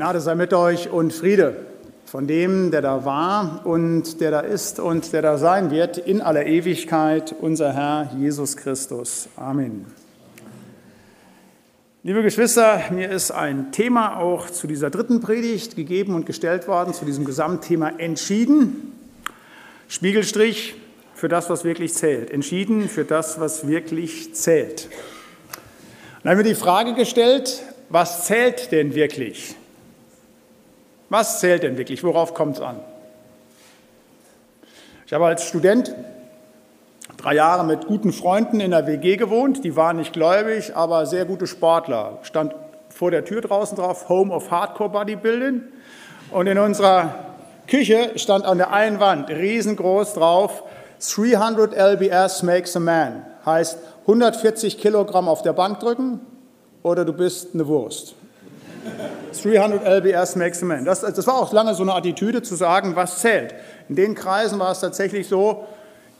Gnade sei mit euch und Friede von dem, der da war und der da ist und der da sein wird in aller Ewigkeit, unser Herr Jesus Christus. Amen. Liebe Geschwister, mir ist ein Thema auch zu dieser dritten Predigt gegeben und gestellt worden, zu diesem Gesamtthema entschieden. Spiegelstrich für das, was wirklich zählt. Entschieden für das, was wirklich zählt. Dann haben wir die Frage gestellt, was zählt denn wirklich? Was zählt denn wirklich? Worauf kommt es an? Ich habe als Student drei Jahre mit guten Freunden in der WG gewohnt. Die waren nicht gläubig, aber sehr gute Sportler. Stand vor der Tür draußen drauf, Home of Hardcore Bodybuilding. Und in unserer Küche stand an der einen Wand riesengroß drauf, 300 lbs makes a man. Heißt 140 Kilogramm auf der Bank drücken oder du bist eine Wurst. 300 lbs man. Das, das war auch lange so eine Attitüde zu sagen, was zählt. In den Kreisen war es tatsächlich so,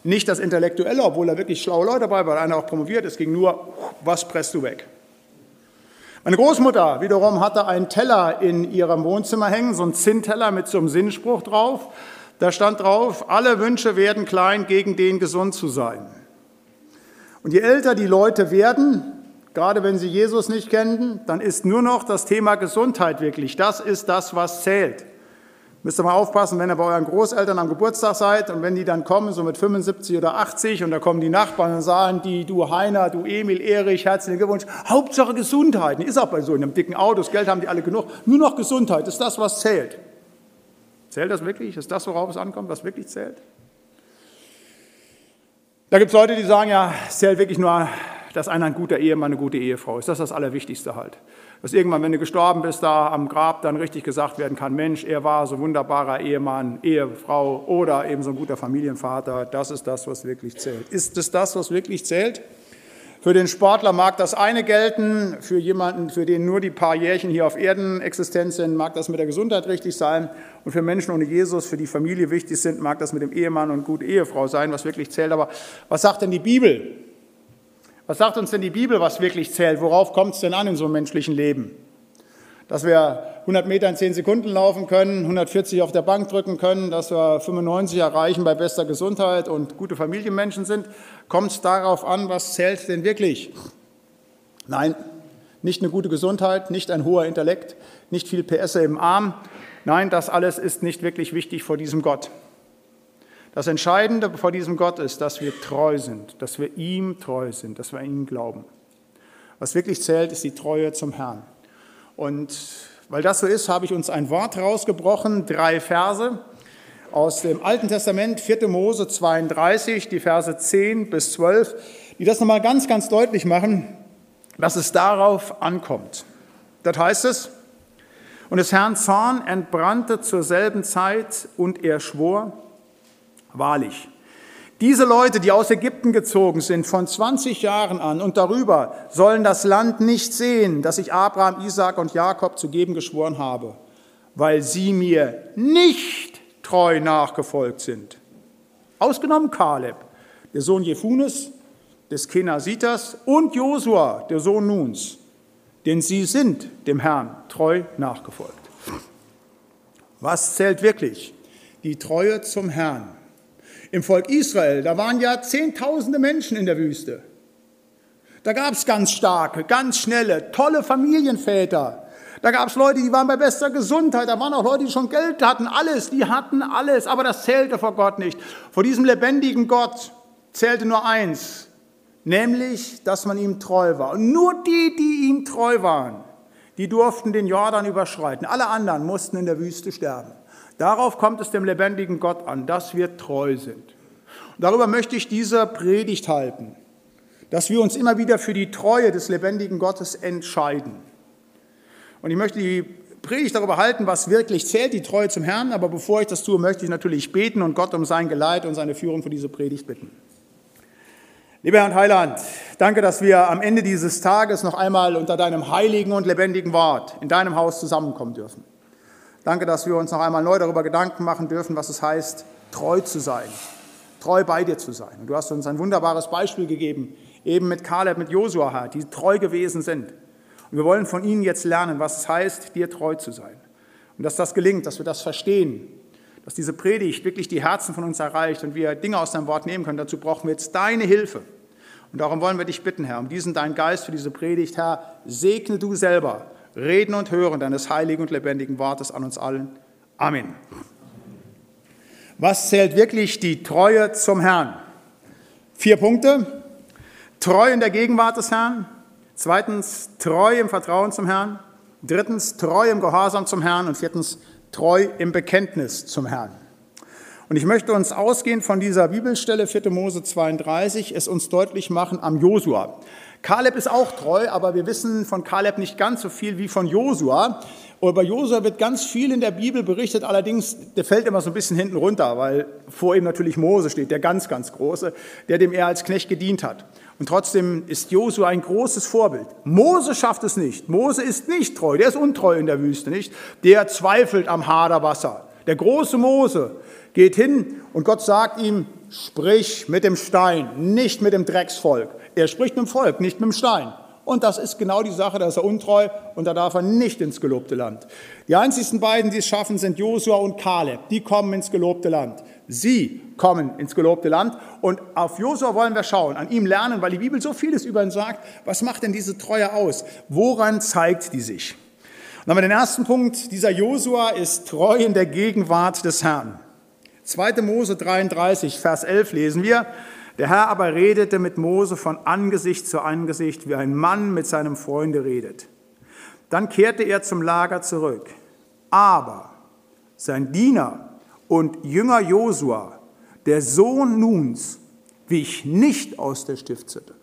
nicht das Intellektuelle, obwohl da wirklich schlaue Leute dabei waren, einer auch promoviert, es ging nur, was presst du weg. Meine Großmutter wiederum hatte einen Teller in ihrem Wohnzimmer hängen, so einen Zinnteller mit so einem Sinnspruch drauf. Da stand drauf, alle Wünsche werden klein, gegen den gesund zu sein. Und je älter die Leute werden, gerade wenn sie Jesus nicht kennen, dann ist nur noch das Thema Gesundheit wirklich. Das ist das, was zählt. Müsst ihr mal aufpassen, wenn ihr bei euren Großeltern am Geburtstag seid und wenn die dann kommen, so mit 75 oder 80 und da kommen die Nachbarn und sagen die, du Heiner, du Emil, Erich, herzlichen Glückwunsch, Hauptsache Gesundheit. Ist auch bei so einem dicken Auto, das Geld haben die alle genug. Nur noch Gesundheit ist das, was zählt. Zählt das wirklich? Ist das, worauf es ankommt, was wirklich zählt? Da gibt es Leute, die sagen, ja, es zählt wirklich nur, dass einer ein guter Ehemann, eine gute Ehefrau ist. Das ist das Allerwichtigste halt. Dass irgendwann, wenn du gestorben bist, da am Grab dann richtig gesagt werden kann, Mensch, er war so wunderbarer Ehemann, Ehefrau oder eben so ein guter Familienvater. Das ist das, was wirklich zählt. Ist es das, was wirklich zählt? Für den Sportler mag das eine gelten, für jemanden, für den nur die paar Jährchen hier auf Erden existent sind, mag das mit der Gesundheit richtig sein. Und für Menschen ohne Jesus, für die Familie wichtig sind, mag das mit dem Ehemann und gute Ehefrau sein, was wirklich zählt. Aber was sagt denn die Bibel? Was sagt uns denn die Bibel, was wirklich zählt? Worauf kommt es denn an in so einem menschlichen Leben? Dass wir 100 Meter in 10 Sekunden laufen können, 140 auf der Bank drücken können, dass wir 95 erreichen bei bester Gesundheit und gute Familienmenschen sind, kommt es darauf an, was zählt denn wirklich? Nein, nicht eine gute Gesundheit, nicht ein hoher Intellekt, nicht viel PS im Arm. Nein, das alles ist nicht wirklich wichtig vor diesem Gott. Das Entscheidende vor diesem Gott ist, dass wir treu sind, dass wir ihm treu sind, dass wir ihm glauben. Was wirklich zählt, ist die Treue zum Herrn. Und weil das so ist, habe ich uns ein Wort rausgebrochen, drei Verse aus dem Alten Testament, 4. Mose 32, die Verse 10 bis 12, die das nochmal ganz, ganz deutlich machen, dass es darauf ankommt. Das heißt es, und des Herrn Zorn entbrannte zur selben Zeit und er schwor, Wahrlich. Diese Leute, die aus Ägypten gezogen sind, von 20 Jahren an und darüber, sollen das Land nicht sehen, das ich Abraham, Isaac und Jakob zu geben geschworen habe, weil sie mir nicht treu nachgefolgt sind. Ausgenommen Kaleb, der Sohn Jephunes, des Kenasitas und Josua, der Sohn Nuns, denn sie sind dem Herrn treu nachgefolgt. Was zählt wirklich? Die Treue zum Herrn im Volk Israel, da waren ja Zehntausende Menschen in der Wüste. Da gab es ganz starke, ganz schnelle, tolle Familienväter. Da gab es Leute, die waren bei bester Gesundheit. Da waren auch Leute, die schon Geld hatten. Alles, die hatten alles. Aber das zählte vor Gott nicht. Vor diesem lebendigen Gott zählte nur eins, nämlich, dass man ihm treu war. Und nur die, die ihm treu waren, die durften den Jordan überschreiten. Alle anderen mussten in der Wüste sterben. Darauf kommt es dem lebendigen Gott an, dass wir treu sind. Und darüber möchte ich diese Predigt halten, dass wir uns immer wieder für die Treue des lebendigen Gottes entscheiden. Und ich möchte die Predigt darüber halten, was wirklich zählt, die Treue zum Herrn. Aber bevor ich das tue, möchte ich natürlich beten und Gott um sein Geleit und seine Führung für diese Predigt bitten. Lieber Herr und Heiland, danke, dass wir am Ende dieses Tages noch einmal unter deinem heiligen und lebendigen Wort in deinem Haus zusammenkommen dürfen. Danke, dass wir uns noch einmal neu darüber Gedanken machen dürfen, was es heißt, treu zu sein, treu bei dir zu sein. Und du hast uns ein wunderbares Beispiel gegeben, eben mit Kaleb, mit Josua, die treu gewesen sind. Und wir wollen von ihnen jetzt lernen, was es heißt, dir treu zu sein. Und dass das gelingt, dass wir das verstehen, dass diese Predigt wirklich die Herzen von uns erreicht und wir Dinge aus deinem Wort nehmen können, dazu brauchen wir jetzt deine Hilfe. Und darum wollen wir dich bitten, Herr, um diesen deinen Geist für diese Predigt, Herr, segne du selber Reden und Hören deines heiligen und lebendigen Wortes an uns allen. Amen. Was zählt wirklich die Treue zum Herrn? Vier Punkte. Treu in der Gegenwart des Herrn. Zweitens, treu im Vertrauen zum Herrn. Drittens, treu im Gehorsam zum Herrn. Und viertens, treu im Bekenntnis zum Herrn. Und ich möchte uns ausgehend von dieser Bibelstelle 4. Mose 32 es uns deutlich machen am Josua. Kaleb ist auch treu, aber wir wissen von Kaleb nicht ganz so viel wie von Josua. Über Josua wird ganz viel in der Bibel berichtet, allerdings, der fällt immer so ein bisschen hinten runter, weil vor ihm natürlich Mose steht, der ganz, ganz Große, der dem er als Knecht gedient hat. Und trotzdem ist Josua ein großes Vorbild. Mose schafft es nicht. Mose ist nicht treu, der ist untreu in der Wüste, nicht? Der zweifelt am Haderwasser. Der große Mose, geht hin und Gott sagt ihm, sprich mit dem Stein, nicht mit dem Drecksvolk. Er spricht mit dem Volk, nicht mit dem Stein. Und das ist genau die Sache, da ist er untreu und da darf er nicht ins gelobte Land. Die einzigsten beiden, die es schaffen, sind Josua und Kaleb. Die kommen ins gelobte Land. Sie kommen ins gelobte Land. Und auf Josua wollen wir schauen, an ihm lernen, weil die Bibel so vieles über ihn sagt. Was macht denn diese Treue aus? Woran zeigt die sich? dann haben wir den ersten Punkt. Dieser Josua ist treu in der Gegenwart des Herrn. 2. Mose 33, Vers 11 lesen wir, der Herr aber redete mit Mose von Angesicht zu Angesicht, wie ein Mann mit seinem Freunde redet. Dann kehrte er zum Lager zurück. Aber sein Diener und Jünger Josua, der Sohn Nuns, wich nicht aus der Stiftshütte.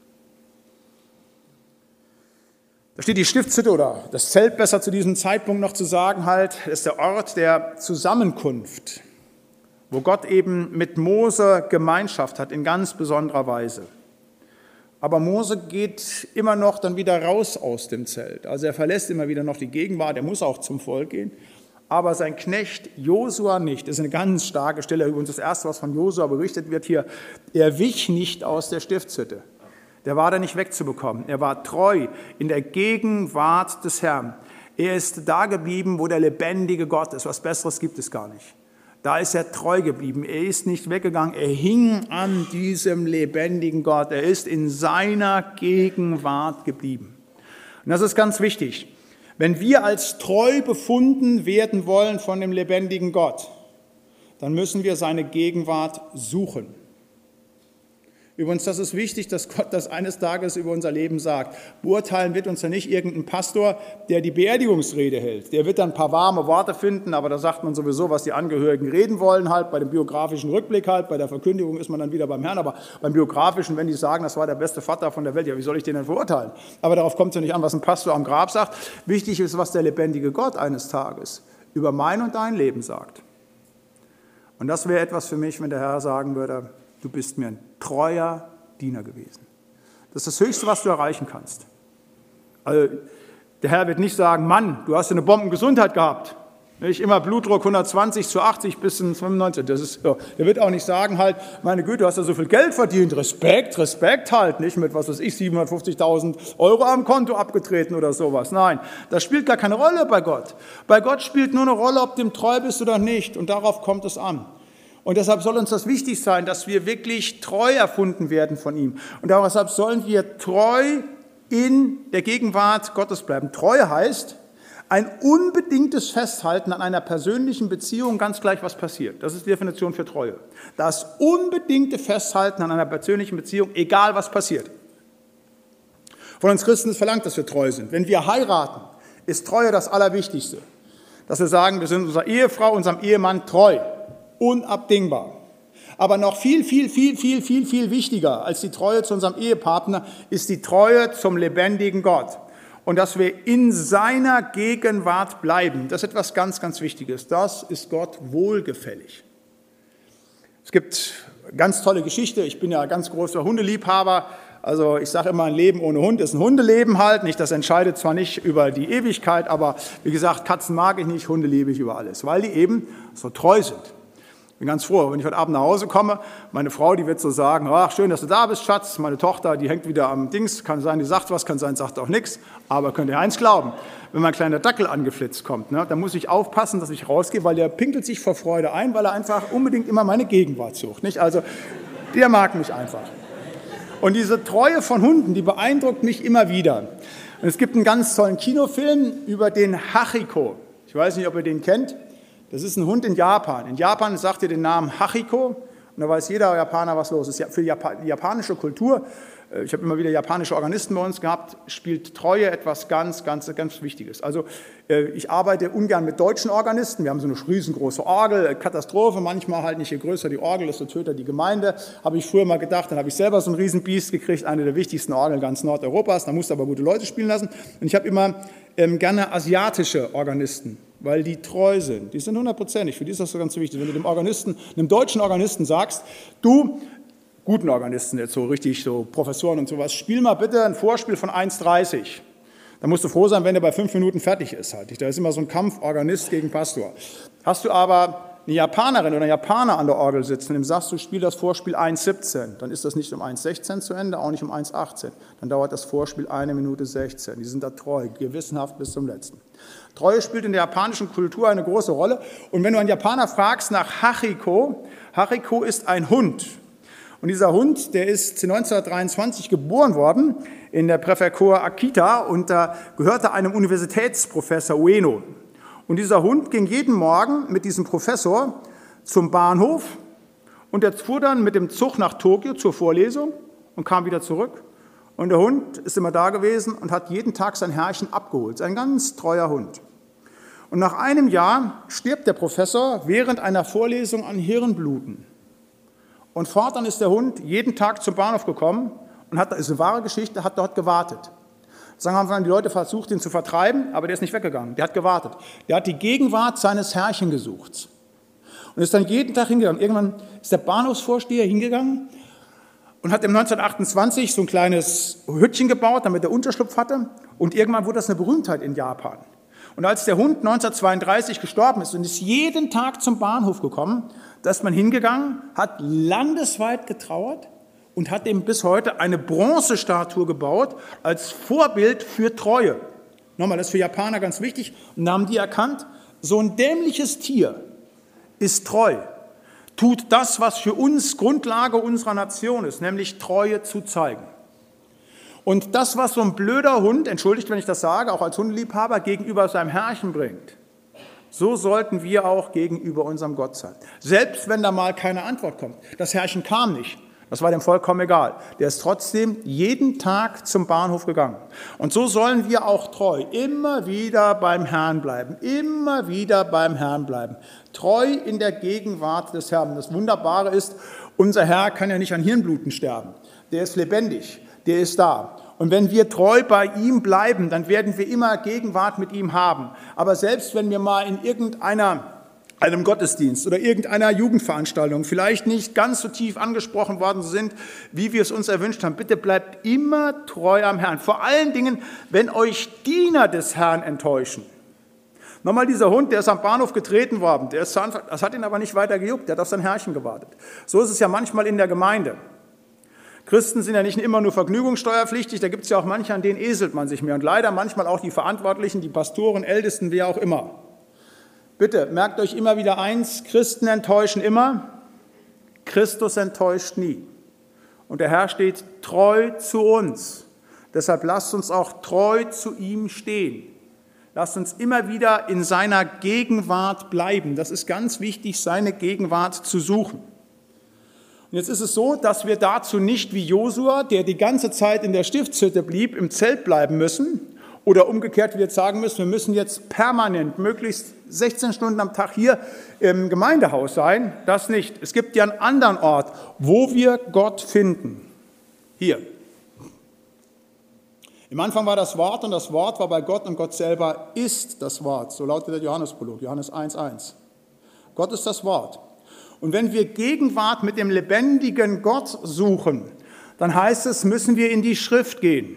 Da steht die Stiftshütte oder das Zelt besser zu diesem Zeitpunkt noch zu sagen halt, ist der Ort der Zusammenkunft wo Gott eben mit Mose Gemeinschaft hat in ganz besonderer Weise. Aber Mose geht immer noch dann wieder raus aus dem Zelt. Also er verlässt immer wieder noch die Gegenwart, er muss auch zum Volk gehen. Aber sein Knecht Josua nicht. Das ist eine ganz starke Stelle. Übrigens das Erste, was von Josua berichtet wird hier. Er wich nicht aus der Stiftshütte. Der war da nicht wegzubekommen. Er war treu in der Gegenwart des Herrn. Er ist da geblieben, wo der lebendige Gott ist. Was Besseres gibt es gar nicht. Da ist er treu geblieben. Er ist nicht weggegangen. Er hing an diesem lebendigen Gott. Er ist in seiner Gegenwart geblieben. Und das ist ganz wichtig. Wenn wir als treu befunden werden wollen von dem lebendigen Gott, dann müssen wir seine Gegenwart suchen. Übrigens, das ist wichtig, dass Gott das eines Tages über unser Leben sagt. Beurteilen wird uns ja nicht irgendein Pastor, der die Beerdigungsrede hält. Der wird dann ein paar warme Worte finden, aber da sagt man sowieso, was die Angehörigen reden wollen, halt bei dem biografischen Rückblick halt, bei der Verkündigung ist man dann wieder beim Herrn, aber beim biografischen, wenn die sagen, das war der beste Vater von der Welt, ja, wie soll ich den denn verurteilen? Aber darauf kommt es ja nicht an, was ein Pastor am Grab sagt. Wichtig ist, was der lebendige Gott eines Tages über mein und dein Leben sagt. Und das wäre etwas für mich, wenn der Herr sagen würde, du bist mir ein treuer Diener gewesen. Das ist das Höchste, was du erreichen kannst. Also, der Herr wird nicht sagen, Mann, du hast eine Bombengesundheit gehabt. Nicht immer Blutdruck 120 zu 80 bis 95. Das ist, ja. Der wird auch nicht sagen halt, meine Güte, du hast ja so viel Geld verdient. Respekt, Respekt halt. Nicht mit, was weiß ich, 750.000 Euro am Konto abgetreten oder sowas. Nein, das spielt gar keine Rolle bei Gott. Bei Gott spielt nur eine Rolle, ob du ihm treu bist oder nicht. Und darauf kommt es an. Und deshalb soll uns das wichtig sein, dass wir wirklich treu erfunden werden von ihm. Und deshalb sollen wir treu in der Gegenwart Gottes bleiben. Treue heißt ein unbedingtes Festhalten an einer persönlichen Beziehung, ganz gleich was passiert. Das ist die Definition für Treue. Das unbedingte Festhalten an einer persönlichen Beziehung, egal was passiert. Von uns Christen ist verlangt, dass wir treu sind. Wenn wir heiraten, ist Treue das Allerwichtigste. Dass wir sagen, wir sind unserer Ehefrau, unserem Ehemann treu unabdingbar. Aber noch viel, viel, viel, viel, viel, viel wichtiger als die Treue zu unserem Ehepartner ist die Treue zum lebendigen Gott. Und dass wir in seiner Gegenwart bleiben, das ist etwas ganz, ganz Wichtiges. Das ist Gott wohlgefällig. Es gibt ganz tolle Geschichte. Ich bin ja ganz großer Hundeliebhaber. Also ich sage immer, ein Leben ohne Hund ist ein Hundeleben halt. Nicht, das entscheidet zwar nicht über die Ewigkeit, aber wie gesagt, Katzen mag ich nicht, Hunde liebe ich über alles, weil die eben so treu sind. Bin ganz froh, wenn ich heute Abend nach Hause komme, meine Frau, die wird so sagen, ach, schön, dass du da bist, Schatz. Meine Tochter, die hängt wieder am Dings. Kann sein, die sagt was, kann sein, sagt auch nichts. Aber könnt ihr eins glauben, wenn mein kleiner Dackel angeflitzt kommt, ne, dann muss ich aufpassen, dass ich rausgehe, weil der pinkelt sich vor Freude ein, weil er einfach unbedingt immer meine Gegenwart sucht. Nicht? Also, der mag mich einfach. Und diese Treue von Hunden, die beeindruckt mich immer wieder. Und es gibt einen ganz tollen Kinofilm über den Hachiko. Ich weiß nicht, ob ihr den kennt. Das ist ein Hund in Japan. In Japan sagt ihr den Namen Hachiko und da weiß jeder Japaner, was los ist. Für die japanische Kultur, ich habe immer wieder japanische Organisten bei uns gehabt, spielt Treue etwas ganz, ganz, ganz Wichtiges. Also äh, ich arbeite ungern mit deutschen Organisten. Wir haben so eine riesengroße Orgel, äh, Katastrophe, manchmal halt nicht, je größer die Orgel, desto töter die Gemeinde. Habe ich früher mal gedacht, dann habe ich selber so ein Riesenbiest gekriegt, eine der wichtigsten Orgeln ganz Nordeuropas. Da musste aber gute Leute spielen lassen. Und ich habe immer ähm, gerne asiatische Organisten weil die treu sind. Die sind hundertprozentig. Für die ist das so ganz wichtig. Wenn du dem Organisten, einem deutschen Organisten sagst, du, guten Organisten jetzt so richtig, so Professoren und sowas, spiel mal bitte ein Vorspiel von 1,30. Dann musst du froh sein, wenn er bei fünf Minuten fertig ist. Halt. Da ist immer so ein Kampf Organist gegen Pastor. Hast du aber eine Japanerin oder ein Japaner an der Orgel sitzen und ihm sagst, du spiel das Vorspiel 1,17, dann ist das nicht um 1,16 zu Ende, auch nicht um 1,18. Dann dauert das Vorspiel eine Minute 16. Die sind da treu, gewissenhaft bis zum letzten. Treue spielt in der japanischen Kultur eine große Rolle. Und wenn du einen Japaner fragst nach Hachiko, Hachiko ist ein Hund. Und dieser Hund, der ist 1923 geboren worden in der Präfektur Akita und da gehörte einem Universitätsprofessor Ueno. Und dieser Hund ging jeden Morgen mit diesem Professor zum Bahnhof und er fuhr dann mit dem Zug nach Tokio zur Vorlesung und kam wieder zurück. Und der Hund ist immer da gewesen und hat jeden Tag sein Herrchen abgeholt. Ein ganz treuer Hund. Und nach einem Jahr stirbt der Professor während einer Vorlesung an Hirnbluten. Und fortan ist der Hund jeden Tag zum Bahnhof gekommen und hat, ist eine wahre Geschichte, hat dort gewartet. Sagen wir mal, die Leute versucht, ihn zu vertreiben, aber der ist nicht weggegangen. Der hat gewartet. Der hat die Gegenwart seines Herrchen gesucht. Und ist dann jeden Tag hingegangen. Irgendwann ist der Bahnhofsvorsteher hingegangen und hat im 1928 so ein kleines Hüttchen gebaut, damit er Unterschlupf hatte. Und irgendwann wurde das eine Berühmtheit in Japan. Und als der Hund 1932 gestorben ist und ist jeden Tag zum Bahnhof gekommen, da ist man hingegangen, hat landesweit getrauert und hat ihm bis heute eine Bronzestatue gebaut als Vorbild für Treue. Nochmal, das ist für Japaner ganz wichtig. Und da haben die erkannt, so ein dämliches Tier ist treu, tut das, was für uns Grundlage unserer Nation ist, nämlich Treue zu zeigen. Und das, was so ein blöder Hund, entschuldigt, wenn ich das sage, auch als Hundeliebhaber gegenüber seinem Herrchen bringt, so sollten wir auch gegenüber unserem Gott sein. Selbst wenn da mal keine Antwort kommt. Das Herrchen kam nicht. Das war dem vollkommen egal. Der ist trotzdem jeden Tag zum Bahnhof gegangen. Und so sollen wir auch treu immer wieder beim Herrn bleiben. Immer wieder beim Herrn bleiben. Treu in der Gegenwart des Herrn. Das Wunderbare ist, unser Herr kann ja nicht an Hirnbluten sterben. Der ist lebendig. Der ist da. Und wenn wir treu bei ihm bleiben, dann werden wir immer Gegenwart mit ihm haben. Aber selbst wenn wir mal in irgendeiner einem Gottesdienst oder irgendeiner Jugendveranstaltung vielleicht nicht ganz so tief angesprochen worden sind, wie wir es uns erwünscht haben. Bitte bleibt immer treu am Herrn. Vor allen Dingen, wenn euch Diener des Herrn enttäuschen. Nochmal dieser Hund, der ist am Bahnhof getreten worden, der ist, das hat ihn aber nicht weiter gejuckt, der hat auf sein Herrchen gewartet. So ist es ja manchmal in der Gemeinde. Christen sind ja nicht immer nur vergnügungssteuerpflichtig, da gibt es ja auch manche, an denen eselt man sich mehr. Und leider manchmal auch die Verantwortlichen, die Pastoren, Ältesten, wer auch immer. Bitte merkt euch immer wieder eins, Christen enttäuschen immer, Christus enttäuscht nie. Und der Herr steht treu zu uns. Deshalb lasst uns auch treu zu ihm stehen. Lasst uns immer wieder in seiner Gegenwart bleiben. Das ist ganz wichtig, seine Gegenwart zu suchen. Und jetzt ist es so, dass wir dazu nicht wie Josua, der die ganze Zeit in der Stiftshütte blieb, im Zelt bleiben müssen, oder umgekehrt, wir jetzt sagen müssen, wir müssen jetzt permanent, möglichst 16 Stunden am Tag hier im Gemeindehaus sein. Das nicht. Es gibt ja einen anderen Ort, wo wir Gott finden. Hier. Im Anfang war das Wort und das Wort war bei Gott und Gott selber ist das Wort. So lautet der Johannesprolog, Johannes 1,1. Gott ist das Wort. Und wenn wir Gegenwart mit dem lebendigen Gott suchen, dann heißt es, müssen wir in die Schrift gehen.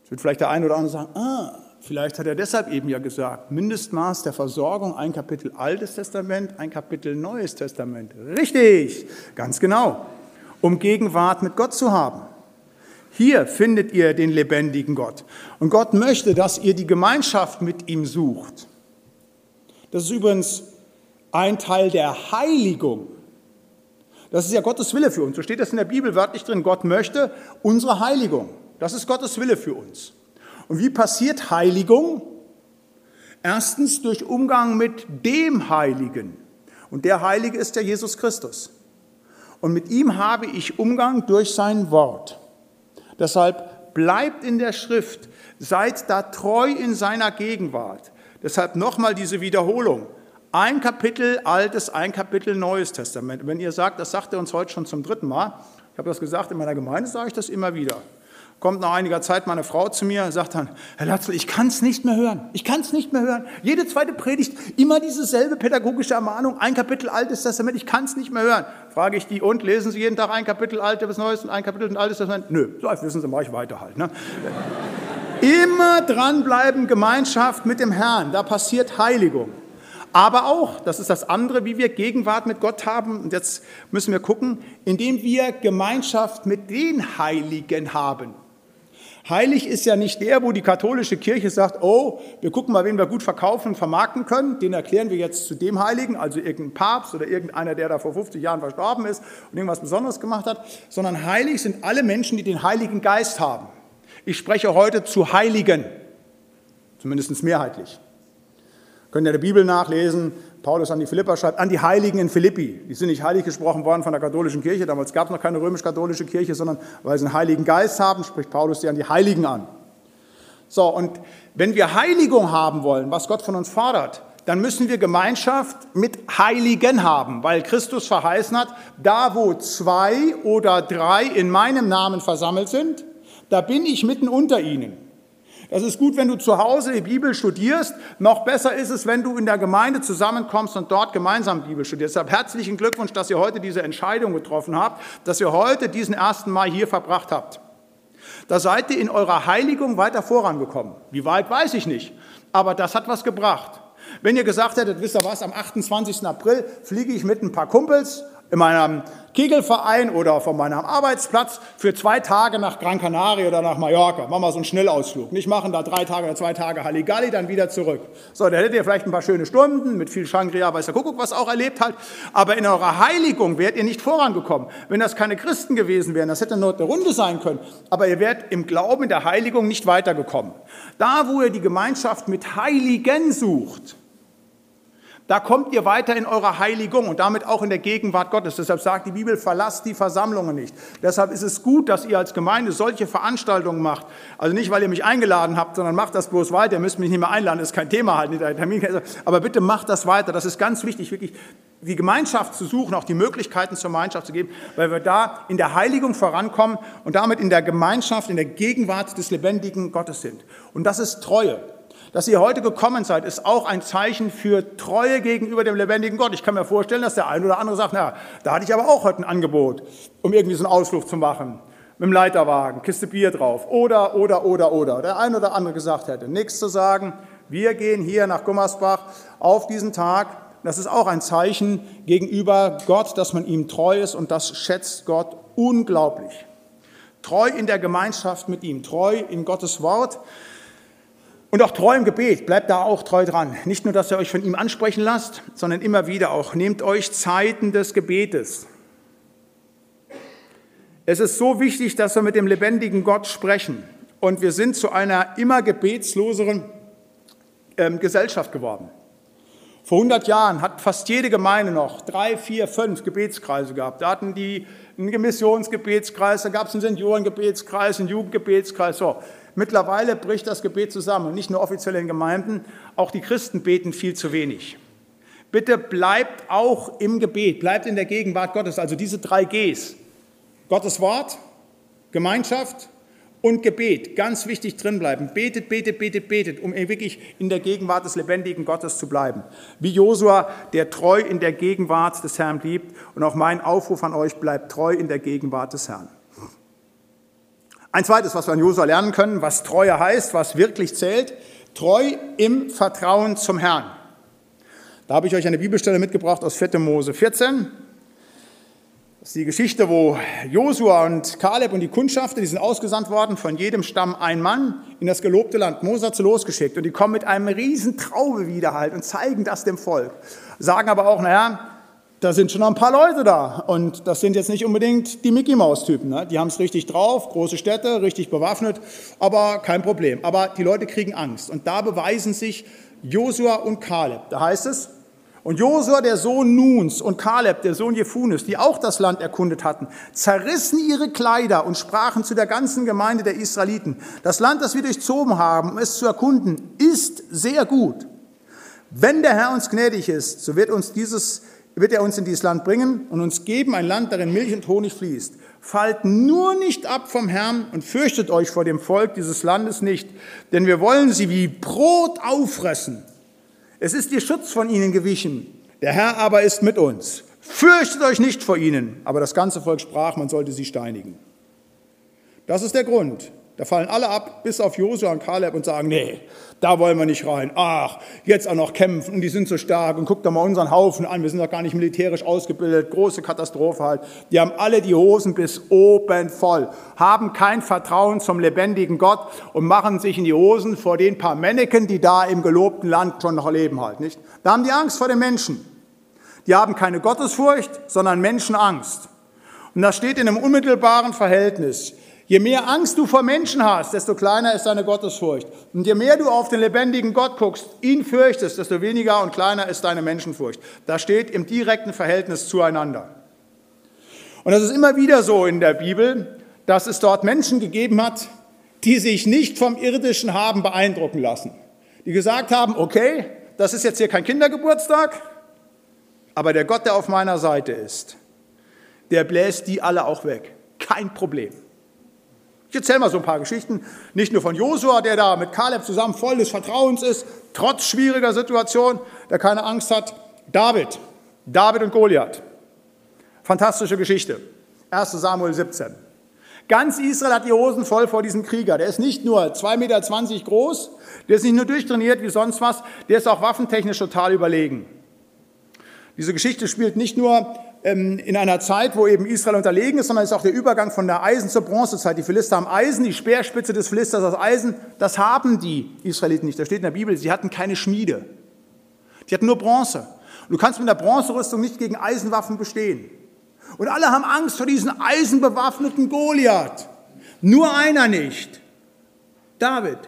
Jetzt wird vielleicht der eine oder andere sagen, ah, Vielleicht hat er deshalb eben ja gesagt, Mindestmaß der Versorgung, ein Kapitel Altes Testament, ein Kapitel Neues Testament. Richtig, ganz genau, um Gegenwart mit Gott zu haben. Hier findet ihr den lebendigen Gott. Und Gott möchte, dass ihr die Gemeinschaft mit ihm sucht. Das ist übrigens ein Teil der Heiligung. Das ist ja Gottes Wille für uns. So steht das in der Bibel wörtlich drin. Gott möchte unsere Heiligung. Das ist Gottes Wille für uns. Und wie passiert Heiligung? Erstens durch Umgang mit dem Heiligen. Und der Heilige ist der Jesus Christus. Und mit ihm habe ich Umgang durch sein Wort. Deshalb bleibt in der Schrift, seid da treu in seiner Gegenwart. Deshalb nochmal diese Wiederholung. Ein Kapitel Altes, ein Kapitel Neues Testament. wenn ihr sagt, das sagt er uns heute schon zum dritten Mal, ich habe das gesagt, in meiner Gemeinde sage ich das immer wieder kommt nach einiger Zeit meine Frau zu mir und sagt dann, Herr Latzel, ich kann es nicht mehr hören. Ich kann es nicht mehr hören. Jede zweite Predigt, immer dieselbe pädagogische Ermahnung, ein Kapitel Altes Testament, ich kann es nicht mehr hören. Frage ich die, und lesen Sie jeden Tag ein Kapitel Altes Neues und ein Kapitel Altes Testament? Nö, so wissen Sie, mache ich weiter halt. Ne? immer dranbleiben, Gemeinschaft mit dem Herrn, da passiert Heiligung. Aber auch, das ist das andere, wie wir Gegenwart mit Gott haben. Und jetzt müssen wir gucken, indem wir Gemeinschaft mit den Heiligen haben. Heilig ist ja nicht der, wo die katholische Kirche sagt, oh, wir gucken mal, wen wir gut verkaufen und vermarkten können, den erklären wir jetzt zu dem Heiligen, also irgendein Papst oder irgendeiner, der da vor 50 Jahren verstorben ist und irgendwas Besonderes gemacht hat, sondern heilig sind alle Menschen, die den Heiligen Geist haben. Ich spreche heute zu Heiligen, zumindest mehrheitlich. Können ihr der Bibel nachlesen, Paulus an die Philipper schreibt, an die Heiligen in Philippi. Die sind nicht heilig gesprochen worden von der katholischen Kirche. Damals gab es noch keine römisch-katholische Kirche, sondern weil sie einen Heiligen Geist haben, spricht Paulus sie an die Heiligen an. So, und wenn wir Heiligung haben wollen, was Gott von uns fordert, dann müssen wir Gemeinschaft mit Heiligen haben, weil Christus verheißen hat, da wo zwei oder drei in meinem Namen versammelt sind, da bin ich mitten unter ihnen. Es ist gut, wenn du zu Hause die Bibel studierst. Noch besser ist es, wenn du in der Gemeinde zusammenkommst und dort gemeinsam Bibel studierst. Deshalb herzlichen Glückwunsch, dass ihr heute diese Entscheidung getroffen habt, dass ihr heute diesen ersten Mai hier verbracht habt. Da seid ihr in eurer Heiligung weiter vorangekommen. Wie weit, weiß ich nicht. Aber das hat was gebracht. Wenn ihr gesagt hättet, wisst ihr was, am 28. April fliege ich mit ein paar Kumpels in meinem Kegelverein oder von meinem Arbeitsplatz für zwei Tage nach Gran Canaria oder nach Mallorca. Machen wir so einen Schnellausflug. Nicht machen da drei Tage oder zwei Tage Halligalli, dann wieder zurück. So, da hättet ihr vielleicht ein paar schöne Stunden mit viel Shangri-La, weiß der Kuckuck, was auch erlebt halt. Aber in eurer Heiligung wärt ihr nicht vorangekommen. Wenn das keine Christen gewesen wären, das hätte nur eine Runde sein können. Aber ihr wärt im Glauben in der Heiligung nicht weitergekommen. Da, wo ihr die Gemeinschaft mit Heiligen sucht, da kommt ihr weiter in eurer Heiligung und damit auch in der Gegenwart Gottes. Deshalb sagt die Bibel, verlasst die Versammlungen nicht. Deshalb ist es gut, dass ihr als Gemeinde solche Veranstaltungen macht. Also nicht, weil ihr mich eingeladen habt, sondern macht das bloß weiter. Ihr müsst mich nicht mehr einladen, das ist kein Thema halt. Aber bitte macht das weiter. Das ist ganz wichtig, wirklich die Gemeinschaft zu suchen, auch die Möglichkeiten zur Gemeinschaft zu geben, weil wir da in der Heiligung vorankommen und damit in der Gemeinschaft, in der Gegenwart des lebendigen Gottes sind. Und das ist Treue. Dass ihr heute gekommen seid, ist auch ein Zeichen für Treue gegenüber dem lebendigen Gott. Ich kann mir vorstellen, dass der eine oder andere sagt, na, da hatte ich aber auch heute ein Angebot, um irgendwie so einen Ausflug zu machen. Mit dem Leiterwagen, Kiste Bier drauf. Oder, oder, oder, oder. Der eine oder andere gesagt hätte, nichts zu sagen. Wir gehen hier nach Gummersbach auf diesen Tag. Das ist auch ein Zeichen gegenüber Gott, dass man ihm treu ist und das schätzt Gott unglaublich. Treu in der Gemeinschaft mit ihm, treu in Gottes Wort. Und auch treu im Gebet, bleibt da auch treu dran. Nicht nur, dass ihr euch von ihm ansprechen lasst, sondern immer wieder auch, nehmt euch Zeiten des Gebetes. Es ist so wichtig, dass wir mit dem lebendigen Gott sprechen. Und wir sind zu einer immer gebetsloseren ähm, Gesellschaft geworden. Vor 100 Jahren hat fast jede Gemeinde noch drei, vier, fünf Gebetskreise gehabt. Da hatten die einen Missionsgebetskreis, da gab es einen Seniorengebetskreis, einen Jugendgebetskreis. So. Mittlerweile bricht das Gebet zusammen nicht nur offiziell in Gemeinden, auch die Christen beten viel zu wenig. Bitte bleibt auch im Gebet, bleibt in der Gegenwart Gottes, also diese drei Gs. Gottes Wort, Gemeinschaft und Gebet, ganz wichtig drin bleiben. Betet, betet, betet, betet, um wirklich in der Gegenwart des lebendigen Gottes zu bleiben. Wie Josua, der treu in der Gegenwart des Herrn blieb. Und auch mein Aufruf an euch, bleibt treu in der Gegenwart des Herrn. Ein zweites, was wir an Josua lernen können, was Treue heißt, was wirklich zählt, Treu im Vertrauen zum Herrn. Da habe ich euch eine Bibelstelle mitgebracht aus 4. Mose 14. Das ist die Geschichte, wo Josua und Kaleb und die Kundschafter, die sind ausgesandt worden, von jedem Stamm ein Mann in das gelobte Land. Sie losgeschickt und die kommen mit einem riesen Traube wieder halt und zeigen das dem Volk. Sagen aber auch, naja, da sind schon ein paar Leute da und das sind jetzt nicht unbedingt die Mickey-Maus-Typen. Ne? Die haben es richtig drauf, große Städte, richtig bewaffnet, aber kein Problem. Aber die Leute kriegen Angst und da beweisen sich Josua und Kaleb. Da heißt es, und Josua, der Sohn Nuns, und Kaleb, der Sohn Jefunes, die auch das Land erkundet hatten, zerrissen ihre Kleider und sprachen zu der ganzen Gemeinde der Israeliten, das Land, das wir durchzogen haben, um es zu erkunden, ist sehr gut. Wenn der Herr uns gnädig ist, so wird, uns dieses, wird er uns in dieses Land bringen und uns geben ein Land, darin Milch und Honig fließt. Fallt nur nicht ab vom Herrn und fürchtet euch vor dem Volk dieses Landes nicht, denn wir wollen sie wie Brot auffressen es ist ihr Schutz von ihnen gewichen. Der Herr aber ist mit uns. Fürchtet euch nicht vor ihnen. Aber das ganze Volk sprach, man sollte sie steinigen. Das ist der Grund, da fallen alle ab, bis auf Josua und Kaleb und sagen, nee, da wollen wir nicht rein. Ach, jetzt auch noch kämpfen und die sind so stark und guckt doch mal unseren Haufen an, wir sind doch gar nicht militärisch ausgebildet, große Katastrophe halt. Die haben alle die Hosen bis oben voll, haben kein Vertrauen zum lebendigen Gott und machen sich in die Hosen vor den paar Männchen, die da im gelobten Land schon noch leben halt, nicht? Da haben die Angst vor den Menschen. Die haben keine Gottesfurcht, sondern Menschenangst. Und das steht in einem unmittelbaren Verhältnis. Je mehr Angst du vor Menschen hast, desto kleiner ist deine Gottesfurcht. Und je mehr du auf den lebendigen Gott guckst, ihn fürchtest, desto weniger und kleiner ist deine Menschenfurcht. Das steht im direkten Verhältnis zueinander. Und das ist immer wieder so in der Bibel, dass es dort Menschen gegeben hat, die sich nicht vom Irdischen haben beeindrucken lassen. Die gesagt haben, okay, das ist jetzt hier kein Kindergeburtstag, aber der Gott, der auf meiner Seite ist, der bläst die alle auch weg. Kein Problem. Ich erzähle mal so ein paar Geschichten, nicht nur von Josua, der da mit Kaleb zusammen voll des Vertrauens ist, trotz schwieriger Situation, der keine Angst hat. David, David und Goliath. Fantastische Geschichte. 1 Samuel 17. Ganz Israel hat die Hosen voll vor diesem Krieger. Der ist nicht nur 2,20 Meter groß, der ist nicht nur durchtrainiert wie sonst was, der ist auch waffentechnisch total überlegen. Diese Geschichte spielt nicht nur in einer Zeit, wo eben Israel unterlegen ist, sondern es ist auch der Übergang von der Eisen- zur Bronzezeit. Die Philister haben Eisen, die Speerspitze des Philisters aus Eisen, das haben die Israeliten nicht. Da steht in der Bibel, sie hatten keine Schmiede. Die hatten nur Bronze. Und du kannst mit der Bronzerüstung nicht gegen Eisenwaffen bestehen. Und alle haben Angst vor diesen eisenbewaffneten Goliath. Nur einer nicht. David.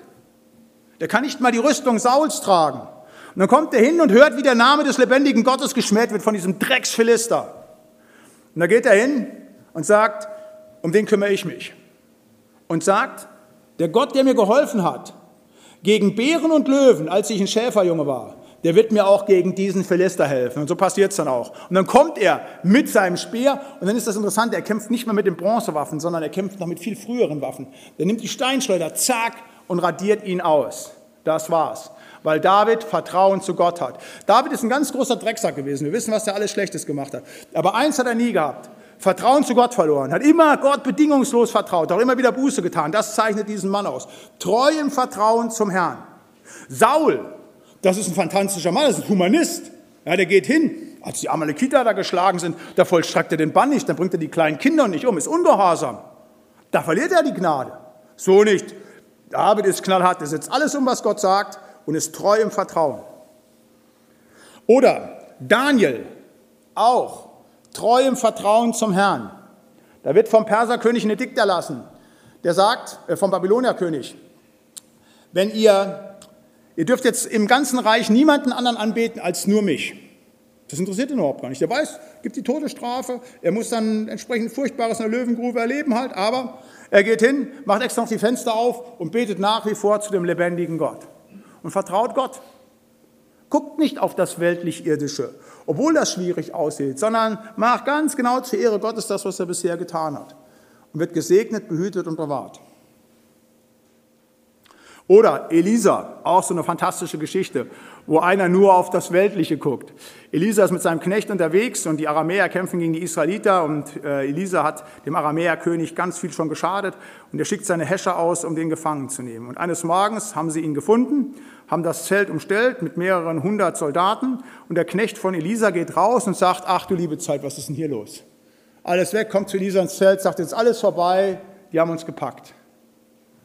Der kann nicht mal die Rüstung Sauls tragen. Und dann kommt er hin und hört, wie der Name des lebendigen Gottes geschmäht wird von diesem Drecksphilister. Und da geht er hin und sagt, um den kümmere ich mich. Und sagt, der Gott, der mir geholfen hat, gegen Bären und Löwen, als ich ein Schäferjunge war, der wird mir auch gegen diesen Philister helfen. Und so passiert es dann auch. Und dann kommt er mit seinem Speer und dann ist das interessant, er kämpft nicht mehr mit den Bronzewaffen, sondern er kämpft noch mit viel früheren Waffen. Der nimmt die Steinschleuder, zack, und radiert ihn aus. Das war's. Weil David Vertrauen zu Gott hat. David ist ein ganz großer Drecksack gewesen. Wir wissen, was er alles Schlechtes gemacht hat. Aber eins hat er nie gehabt. Vertrauen zu Gott verloren, hat immer Gott bedingungslos vertraut, auch immer wieder Buße getan. Das zeichnet diesen Mann aus. Treu im Vertrauen zum Herrn. Saul, das ist ein fantastischer Mann, das ist ein Humanist. Ja, der geht hin, als die Amalekiter da geschlagen sind, da vollstreckt er den Bann nicht, dann bringt er die kleinen Kinder nicht um, ist ungehorsam. Da verliert er die Gnade. So nicht. David ist knallhart, der setzt alles um, was Gott sagt und ist treu im Vertrauen. Oder Daniel, auch treu im Vertrauen zum Herrn. Da wird vom Perserkönig ein Edikt erlassen, der sagt, äh, vom Babylonierkönig, wenn ihr, ihr dürft jetzt im ganzen Reich niemanden anderen anbeten als nur mich. Das interessiert ihn überhaupt gar nicht. Der weiß, gibt die Todesstrafe, er muss dann entsprechend Furchtbares in der Löwengrube erleben halt, aber er geht hin, macht extra noch die Fenster auf und betet nach wie vor zu dem lebendigen Gott. Und vertraut Gott. Guckt nicht auf das weltlich-irdische, obwohl das schwierig aussieht, sondern macht ganz genau zur Ehre Gottes das, was er bisher getan hat. Und wird gesegnet, behütet und bewahrt. Oder Elisa, auch so eine fantastische Geschichte, wo einer nur auf das Weltliche guckt. Elisa ist mit seinem Knecht unterwegs und die Aramäer kämpfen gegen die Israeliter und äh, Elisa hat dem Aramäerkönig ganz viel schon geschadet und er schickt seine Häscher aus, um den gefangen zu nehmen. Und eines Morgens haben sie ihn gefunden, haben das Zelt umstellt mit mehreren hundert Soldaten und der Knecht von Elisa geht raus und sagt, ach du liebe Zeit, was ist denn hier los? Alles weg, kommt zu Elisa ins Zelt, sagt, jetzt alles vorbei, die haben uns gepackt.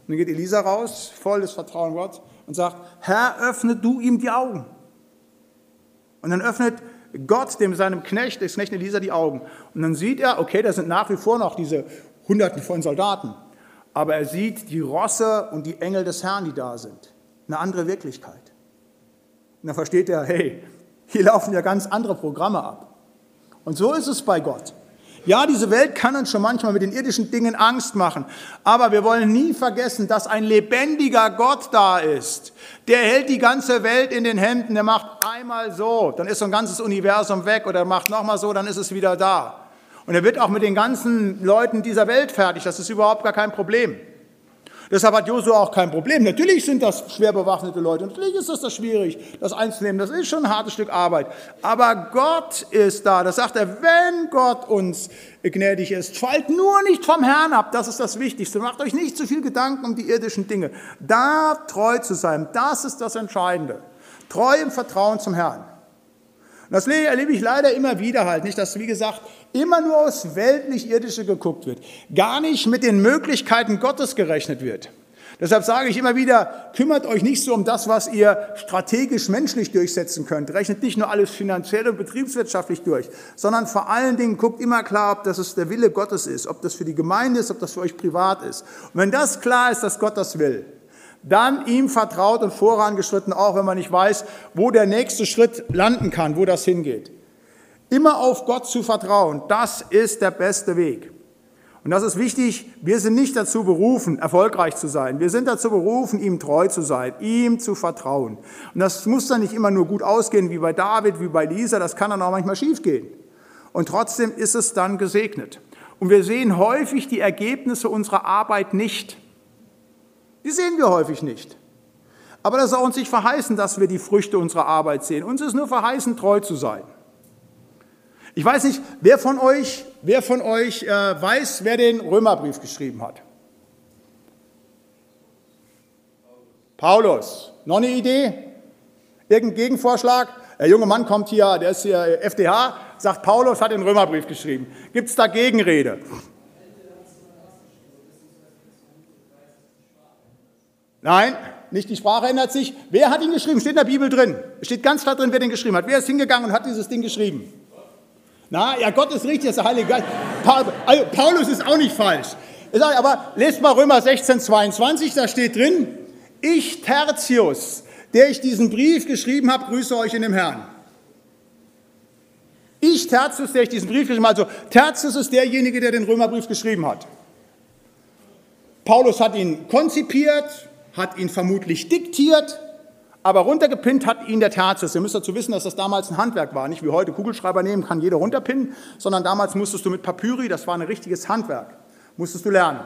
Und dann geht Elisa raus, voll des Vertrauens Gott, und sagt, Herr, öffne du ihm die Augen. Und dann öffnet Gott dem seinem Knecht, des Knecht Elisa, die Augen. Und dann sieht er, okay, da sind nach wie vor noch diese Hunderten von Soldaten. Aber er sieht die Rosse und die Engel des Herrn, die da sind. Eine andere Wirklichkeit. Und dann versteht er, hey, hier laufen ja ganz andere Programme ab. Und so ist es bei Gott. Ja, diese Welt kann uns schon manchmal mit den irdischen Dingen Angst machen, aber wir wollen nie vergessen, dass ein lebendiger Gott da ist. Der hält die ganze Welt in den Händen, der macht einmal so, dann ist so ein ganzes Universum weg oder macht nochmal so, dann ist es wieder da. Und er wird auch mit den ganzen Leuten dieser Welt fertig, das ist überhaupt gar kein Problem. Deshalb hat Josua auch kein Problem. Natürlich sind das schwer bewaffnete Leute. Natürlich ist das, das schwierig, das einzunehmen. Das ist schon ein hartes Stück Arbeit. Aber Gott ist da. Das sagt er, wenn Gott uns gnädig ist, fallt nur nicht vom Herrn ab. Das ist das Wichtigste. Macht euch nicht zu viel Gedanken um die irdischen Dinge. Da treu zu sein, das ist das Entscheidende. Treu im Vertrauen zum Herrn. Und das erlebe ich leider immer wieder halt, nicht, dass, wie gesagt, immer nur aus weltlich-irdische geguckt wird, gar nicht mit den Möglichkeiten Gottes gerechnet wird. Deshalb sage ich immer wieder, kümmert euch nicht so um das, was ihr strategisch menschlich durchsetzen könnt. Rechnet nicht nur alles finanziell und betriebswirtschaftlich durch, sondern vor allen Dingen guckt immer klar, ob das der Wille Gottes ist, ob das für die Gemeinde ist, ob das für euch privat ist. Und wenn das klar ist, dass Gott das will, dann ihm vertraut und vorangeschritten, auch wenn man nicht weiß, wo der nächste Schritt landen kann, wo das hingeht. Immer auf Gott zu vertrauen, das ist der beste Weg. Und das ist wichtig, wir sind nicht dazu berufen, erfolgreich zu sein. Wir sind dazu berufen, ihm treu zu sein, ihm zu vertrauen. Und das muss dann nicht immer nur gut ausgehen, wie bei David, wie bei Lisa, das kann dann auch manchmal schiefgehen. Und trotzdem ist es dann gesegnet. Und wir sehen häufig die Ergebnisse unserer Arbeit nicht. Die sehen wir häufig nicht. Aber das soll uns nicht verheißen, dass wir die Früchte unserer Arbeit sehen. Uns ist nur verheißen, treu zu sein. Ich weiß nicht, wer von euch, wer von euch äh, weiß, wer den Römerbrief geschrieben hat. Paulus. Noch eine Idee? Irgendein Gegenvorschlag? Der junge Mann kommt hier, der ist hier FDH, sagt, Paulus hat den Römerbrief geschrieben. Gibt es da Gegenrede? Nein, nicht die Sprache ändert sich. Wer hat ihn geschrieben? Steht in der Bibel drin. Es steht ganz klar drin, wer den geschrieben hat. Wer ist hingegangen und hat dieses Ding geschrieben? Na, ja, Gott ist richtig, das ist der Heilige Geist. Also, Paulus ist auch nicht falsch. Aber lest mal Römer 16, 22, da steht drin, ich Tertius, der ich diesen Brief geschrieben habe, grüße euch in dem Herrn. Ich Tertius, der ich diesen Brief geschrieben habe, also Tertius ist derjenige, der den Römerbrief geschrieben hat. Paulus hat ihn konzipiert, hat ihn vermutlich diktiert, aber runtergepinnt hat ihn der Tertius. Ihr müsst dazu wissen, dass das damals ein Handwerk war. Nicht wie heute Kugelschreiber nehmen, kann jeder runterpinnen, sondern damals musstest du mit Papyri, das war ein richtiges Handwerk, musstest du lernen.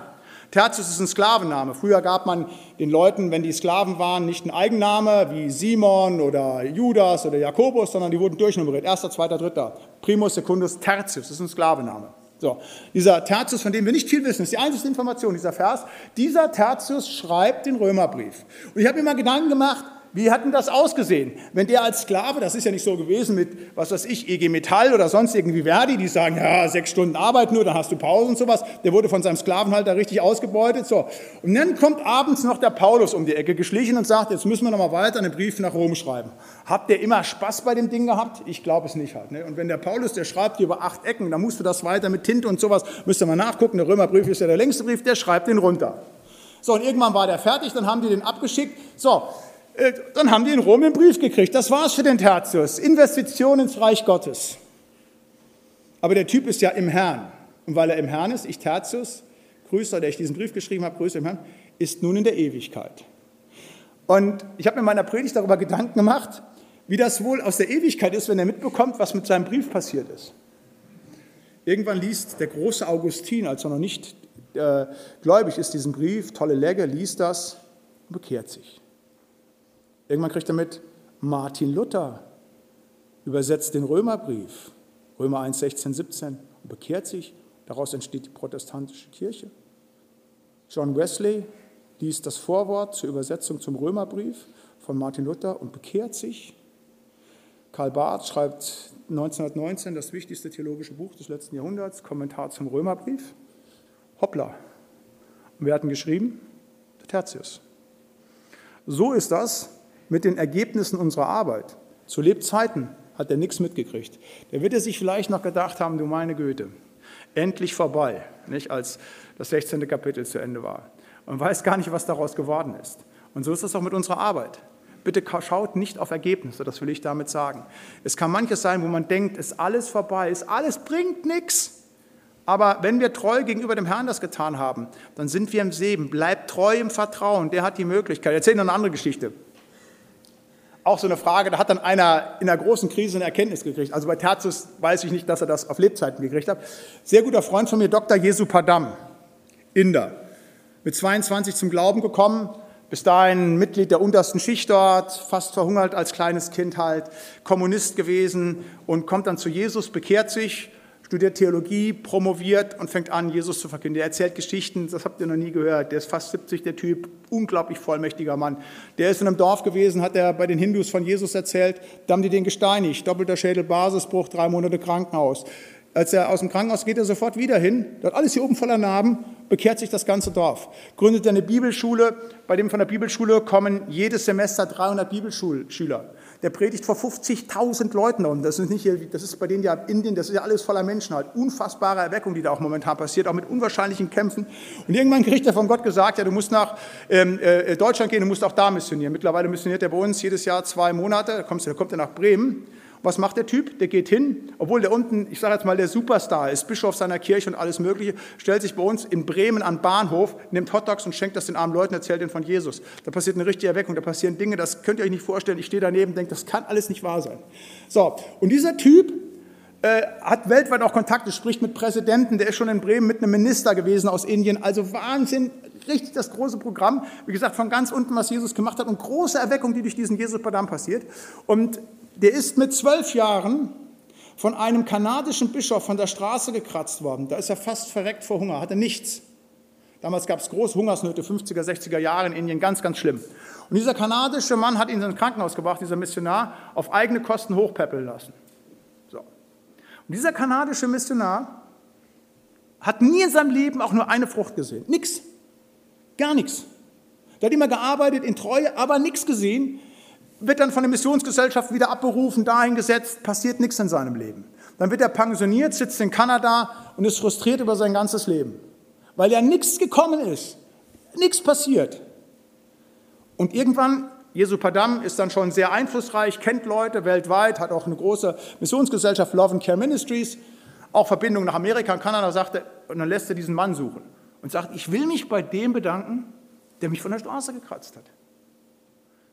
Tertius ist ein Sklavenname. Früher gab man den Leuten, wenn die Sklaven waren, nicht einen Eigenname wie Simon oder Judas oder Jakobus, sondern die wurden durchnummeriert. Erster, zweiter, dritter. Primus, Secundus, Tertius, ist ein Sklavenname. So, dieser Tertius, von dem wir nicht viel wissen, ist die einzige Information, dieser Vers. Dieser Tertius schreibt den Römerbrief. Und ich habe mir mal Gedanken gemacht, wie hat denn das ausgesehen? Wenn der als Sklave, das ist ja nicht so gewesen mit, was weiß ich, EG Metall oder sonst irgendwie Verdi, die sagen, ja, sechs Stunden Arbeit nur, dann hast du Pause und sowas. Der wurde von seinem Sklavenhalter richtig ausgebeutet. So. Und dann kommt abends noch der Paulus um die Ecke geschlichen und sagt, jetzt müssen wir noch mal weiter einen Brief nach Rom schreiben. Habt ihr immer Spaß bei dem Ding gehabt? Ich glaube es nicht halt. Ne? Und wenn der Paulus, der schreibt über acht Ecken, dann musst du das weiter mit Tinte und sowas, müsst ihr mal nachgucken. Der Römerbrief ist ja der längste Brief, der schreibt den runter. So, und irgendwann war der fertig, dann haben die den abgeschickt. So, dann haben die in Rom einen Brief gekriegt. Das war's für den Tertius. Investition ins Reich Gottes. Aber der Typ ist ja im Herrn. Und weil er im Herrn ist, ich Tertius, Grüßer, der ich diesen Brief geschrieben habe, Grüße im Herrn, ist nun in der Ewigkeit. Und ich habe mir in meiner Predigt darüber Gedanken gemacht, wie das wohl aus der Ewigkeit ist, wenn er mitbekommt, was mit seinem Brief passiert ist. Irgendwann liest der große Augustin, als er noch nicht äh, gläubig ist, diesen Brief, tolle Legge, liest das und bekehrt sich. Irgendwann kriegt er mit, Martin Luther übersetzt den Römerbrief, Römer 1, 16, 17, und bekehrt sich. Daraus entsteht die protestantische Kirche. John Wesley liest das Vorwort zur Übersetzung zum Römerbrief von Martin Luther und bekehrt sich. Karl Barth schreibt 1919 das wichtigste theologische Buch des letzten Jahrhunderts, Kommentar zum Römerbrief. Hoppla. Und wir hatten geschrieben? Der Tertius. So ist das mit den Ergebnissen unserer Arbeit. Zu Lebzeiten hat er nichts mitgekriegt. Der wird er sich vielleicht noch gedacht haben, du meine Güte, endlich vorbei, nicht als das 16. Kapitel zu Ende war. Und weiß gar nicht, was daraus geworden ist. Und so ist es auch mit unserer Arbeit. Bitte schaut nicht auf Ergebnisse, das will ich damit sagen. Es kann manches sein, wo man denkt, ist alles vorbei, ist alles bringt nichts. Aber wenn wir treu gegenüber dem Herrn das getan haben, dann sind wir im Segen. Bleibt treu im Vertrauen, der hat die Möglichkeit. Ich erzähle noch eine andere Geschichte auch so eine Frage, da hat dann einer in einer großen Krise eine Erkenntnis gekriegt. Also bei Tertius weiß ich nicht, dass er das auf Lebzeiten gekriegt hat. Sehr guter Freund von mir, Dr. Jesu Padam, Inder, mit 22 zum Glauben gekommen, bis dahin Mitglied der untersten Schicht dort, fast verhungert als kleines Kind halt, Kommunist gewesen und kommt dann zu Jesus, bekehrt sich studiert Theologie, promoviert und fängt an, Jesus zu verkünden. Er erzählt Geschichten, das habt ihr noch nie gehört. Der ist fast 70, der Typ, unglaublich vollmächtiger Mann. Der ist in einem Dorf gewesen, hat er bei den Hindus von Jesus erzählt, da haben die den gesteinigt, doppelter Schädel, Basisbruch, drei Monate Krankenhaus. Als er aus dem Krankenhaus geht, er sofort wieder hin, dort alles hier oben voller Narben, bekehrt sich das ganze Dorf. Gründet eine Bibelschule, bei dem von der Bibelschule kommen jedes Semester 300 Bibelschüler der predigt vor 50.000 Leuten und das ist nicht hier, das ist bei denen ja Indien, das ist ja alles voller Menschen halt. Unfassbare Erweckung, die da auch momentan passiert, auch mit unwahrscheinlichen Kämpfen. Und irgendwann kriegt er von Gott gesagt, ja, du musst nach ähm, äh, Deutschland gehen, du musst auch da missionieren. Mittlerweile missioniert er bei uns jedes Jahr zwei Monate, da kommt er nach Bremen was macht der Typ? Der geht hin, obwohl der unten, ich sage jetzt mal, der Superstar ist, Bischof seiner Kirche und alles Mögliche, stellt sich bei uns in Bremen an Bahnhof, nimmt Hotdogs und schenkt das den armen Leuten, erzählt ihnen von Jesus. Da passiert eine richtige Erweckung, da passieren Dinge, das könnt ihr euch nicht vorstellen. Ich stehe daneben und denke, das kann alles nicht wahr sein. So, und dieser Typ äh, hat weltweit auch Kontakte, spricht mit Präsidenten, der ist schon in Bremen mit einem Minister gewesen aus Indien. Also Wahnsinn, richtig das große Programm. Wie gesagt, von ganz unten, was Jesus gemacht hat und große Erweckung, die durch diesen Jesus-Padam passiert. Und der ist mit zwölf Jahren von einem kanadischen Bischof von der Straße gekratzt worden. Da ist er fast verreckt vor Hunger, hatte nichts. Damals gab es große Hungersnöte, 50er, 60er Jahre in Indien, ganz, ganz schlimm. Und dieser kanadische Mann hat ihn in ein Krankenhaus gebracht, dieser Missionar, auf eigene Kosten hochpäppeln lassen. So. Und dieser kanadische Missionar hat nie in seinem Leben auch nur eine Frucht gesehen. Nix. Gar nichts. Der hat immer gearbeitet in Treue, aber nichts gesehen wird dann von der Missionsgesellschaft wieder abberufen, dahin gesetzt, passiert nichts in seinem Leben. Dann wird er pensioniert, sitzt in Kanada und ist frustriert über sein ganzes Leben, weil ja nichts gekommen ist, nichts passiert. Und irgendwann, Jesu Padam ist dann schon sehr einflussreich, kennt Leute weltweit, hat auch eine große Missionsgesellschaft, Love and Care Ministries, auch Verbindungen nach Amerika und Kanada, sagt er, und dann lässt er diesen Mann suchen und sagt, ich will mich bei dem bedanken, der mich von der Straße gekratzt hat.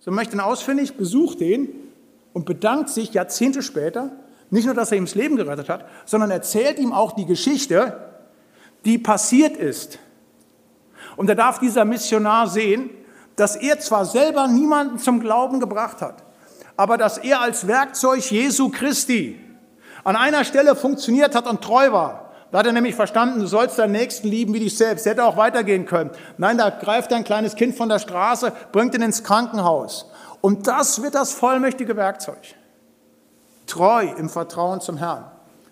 So möchte ihn ausfindig, besucht den und bedankt sich Jahrzehnte später, nicht nur, dass er ihm das Leben gerettet hat, sondern erzählt ihm auch die Geschichte, die passiert ist. Und da darf dieser Missionar sehen, dass er zwar selber niemanden zum Glauben gebracht hat, aber dass er als Werkzeug Jesu Christi an einer Stelle funktioniert hat und treu war. Da hat er nämlich verstanden, du sollst deinen Nächsten lieben wie dich selbst. Hätte auch weitergehen können. Nein, da greift ein kleines Kind von der Straße, bringt ihn ins Krankenhaus. Und das wird das vollmächtige Werkzeug. Treu im Vertrauen zum Herrn.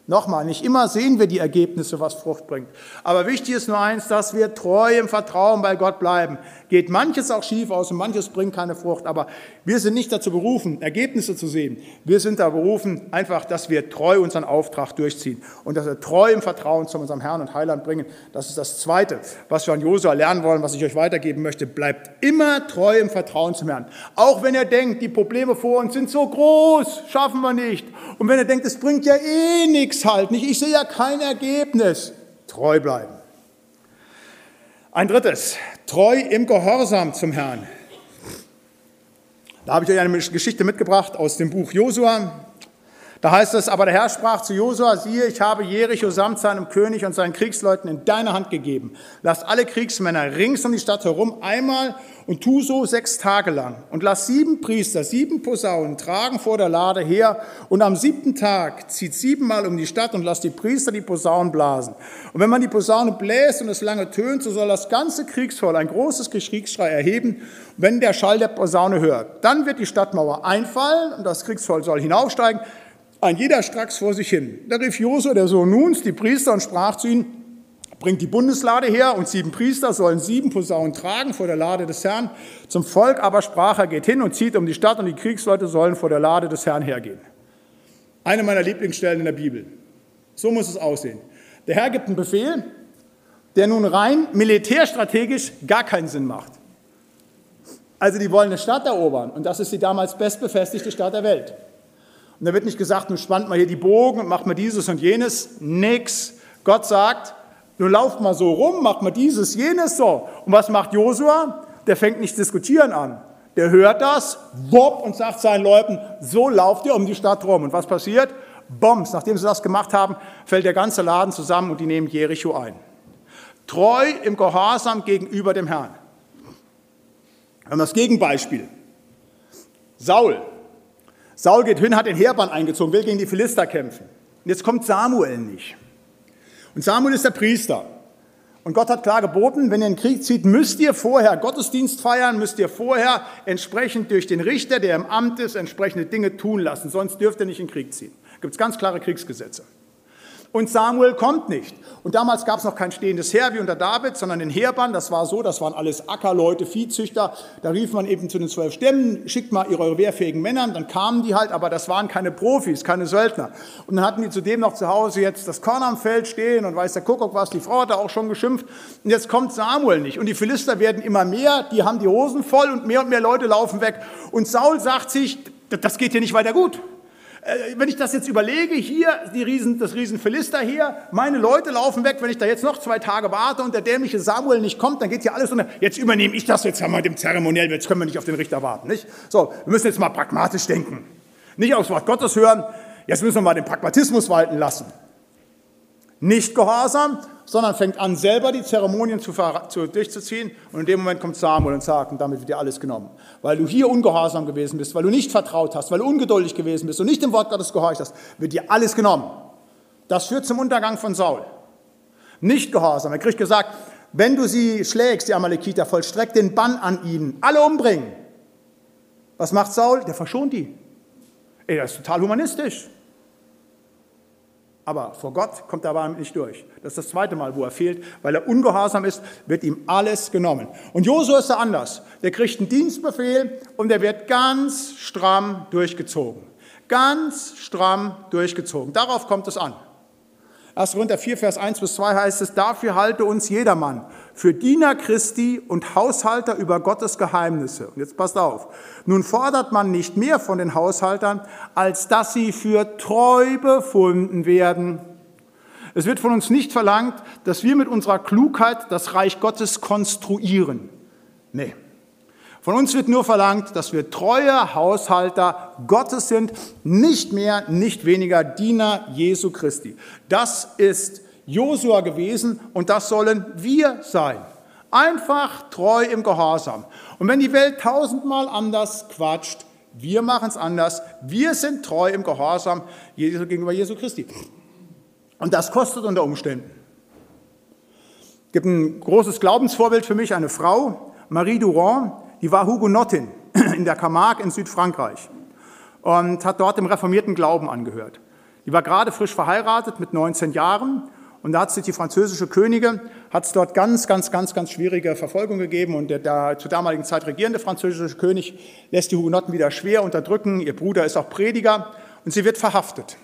Nochmal, nicht immer sehen wir die Ergebnisse, was Frucht bringt. Aber wichtig ist nur eins, dass wir treu im Vertrauen bei Gott bleiben. Geht manches auch schief aus und manches bringt keine Frucht. Aber wir sind nicht dazu berufen, Ergebnisse zu sehen. Wir sind da berufen, einfach, dass wir treu unseren Auftrag durchziehen und dass wir treu im Vertrauen zu unserem Herrn und Heiland bringen. Das ist das Zweite, was wir an Josua lernen wollen, was ich euch weitergeben möchte. Bleibt immer treu im Vertrauen zum Herrn. Auch wenn ihr denkt, die Probleme vor uns sind so groß, schaffen wir nicht. Und wenn ihr denkt, es bringt ja eh nichts, halt nicht, ich sehe ja kein Ergebnis. Treu bleiben. Ein drittes, treu im Gehorsam zum Herrn. Da habe ich euch eine Geschichte mitgebracht aus dem Buch Josua. Da heißt es, aber der Herr sprach zu Josua, siehe, ich habe Jericho samt seinem König und seinen Kriegsleuten in deine Hand gegeben. Lass alle Kriegsmänner rings um die Stadt herum einmal und tu so sechs Tage lang. Und lass sieben Priester, sieben Posaunen tragen vor der Lade her. Und am siebten Tag zieht siebenmal um die Stadt und lass die Priester die Posaunen blasen. Und wenn man die Posaune bläst und es lange tönt, so soll das ganze Kriegsvolk ein großes Kriegsschrei erheben, wenn der Schall der Posaune hört. Dann wird die Stadtmauer einfallen und das Kriegsvolk soll hinaufsteigen ein jeder stracks vor sich hin. Da rief Josua, der Sohn Nuns, die Priester und sprach zu ihnen, bringt die Bundeslade her und sieben Priester sollen sieben Posaunen tragen vor der Lade des Herrn. Zum Volk aber sprach er, geht hin und zieht um die Stadt und die Kriegsleute sollen vor der Lade des Herrn hergehen. Eine meiner Lieblingsstellen in der Bibel. So muss es aussehen. Der Herr gibt einen Befehl, der nun rein militärstrategisch gar keinen Sinn macht. Also die wollen eine Stadt erobern und das ist die damals bestbefestigte Stadt der Welt. Und da wird nicht gesagt, nun spannt mal hier die Bogen und macht mal dieses und jenes. Nix. Gott sagt, nun lauft mal so rum, macht mal dieses, jenes so. Und was macht Josua? Der fängt nicht diskutieren an. Der hört das, bob, und sagt seinen Leuten, so lauft ihr um die Stadt rum. Und was passiert? Bombs. Nachdem sie das gemacht haben, fällt der ganze Laden zusammen und die nehmen Jericho ein. Treu im Gehorsam gegenüber dem Herrn. Wir haben das Gegenbeispiel. Saul, Saul geht hin, hat den Heerbann eingezogen, will gegen die Philister kämpfen. Und jetzt kommt Samuel nicht. Und Samuel ist der Priester. Und Gott hat klar geboten, wenn ihr in den Krieg zieht, müsst ihr vorher Gottesdienst feiern, müsst ihr vorher entsprechend durch den Richter, der im Amt ist, entsprechende Dinge tun lassen. Sonst dürft ihr nicht in den Krieg ziehen. Gibt es ganz klare Kriegsgesetze. Und Samuel kommt nicht. Und damals gab es noch kein stehendes Heer wie unter David, sondern den Heerbann. Das war so, das waren alles Ackerleute, Viehzüchter. Da rief man eben zu den zwölf Stämmen, schickt mal ihre wehrfähigen Männer. Dann kamen die halt, aber das waren keine Profis, keine Söldner. Und dann hatten die zudem noch zu Hause jetzt das Korn am Feld stehen und weiß der Kuckuck was. Die Frau hat da auch schon geschimpft. Und jetzt kommt Samuel nicht. Und die Philister werden immer mehr, die haben die Hosen voll und mehr und mehr Leute laufen weg. Und Saul sagt sich, das geht hier nicht weiter gut. Äh, wenn ich das jetzt überlege, hier die Riesen, das Riesen Philister hier, meine Leute laufen weg, wenn ich da jetzt noch zwei Tage warte und der dämliche Samuel nicht kommt, dann geht hier alles unter. Jetzt übernehme ich das jetzt einmal dem Zeremoniell, jetzt können wir nicht auf den Richter warten, nicht? So, wir müssen jetzt mal pragmatisch denken. Nicht aufs Wort Gottes hören, jetzt müssen wir mal den Pragmatismus walten lassen. Nicht gehorsam, sondern fängt an, selber die Zeremonien zu, zu, durchzuziehen. Und in dem Moment kommt Samuel und sagt, und damit wird dir alles genommen. Weil du hier ungehorsam gewesen bist, weil du nicht vertraut hast, weil du ungeduldig gewesen bist und nicht dem Wort Gottes gehorcht hast, wird dir alles genommen. Das führt zum Untergang von Saul. Nicht gehorsam. Er kriegt gesagt, wenn du sie schlägst, die Amalekiter, vollstreck den Bann an ihnen, alle umbringen. Was macht Saul? Der verschont die. Ey, das ist total humanistisch. Aber vor Gott kommt er aber nicht durch. Das ist das zweite Mal, wo er fehlt. Weil er ungehorsam ist, wird ihm alles genommen. Und Josua ist da anders. Der kriegt einen Dienstbefehl und der wird ganz stramm durchgezogen. Ganz stramm durchgezogen. Darauf kommt es an. 1. Korinther 4, Vers 1 bis 2 heißt es, dafür halte uns jedermann für Diener Christi und Haushalter über Gottes Geheimnisse. Und jetzt passt auf. Nun fordert man nicht mehr von den Haushaltern, als dass sie für treu befunden werden. Es wird von uns nicht verlangt, dass wir mit unserer Klugheit das Reich Gottes konstruieren. Nee. Von uns wird nur verlangt, dass wir treue Haushalter Gottes sind, nicht mehr, nicht weniger Diener Jesu Christi. Das ist Josua gewesen und das sollen wir sein. Einfach treu im Gehorsam. Und wenn die Welt tausendmal anders quatscht, wir machen es anders. Wir sind treu im Gehorsam gegenüber Jesu Christi. Und das kostet unter Umständen. Es gibt ein großes Glaubensvorbild für mich, eine Frau, Marie Durand, die war Hugonottin in der Camargue in Südfrankreich und hat dort dem reformierten Glauben angehört. Die war gerade frisch verheiratet mit 19 Jahren und da hat sich die französische Königin, hat es dort ganz, ganz, ganz, ganz schwierige Verfolgung gegeben und der, der zur damaligen Zeit regierende französische König lässt die Hugenotten wieder schwer unterdrücken. Ihr Bruder ist auch Prediger und sie wird verhaftet.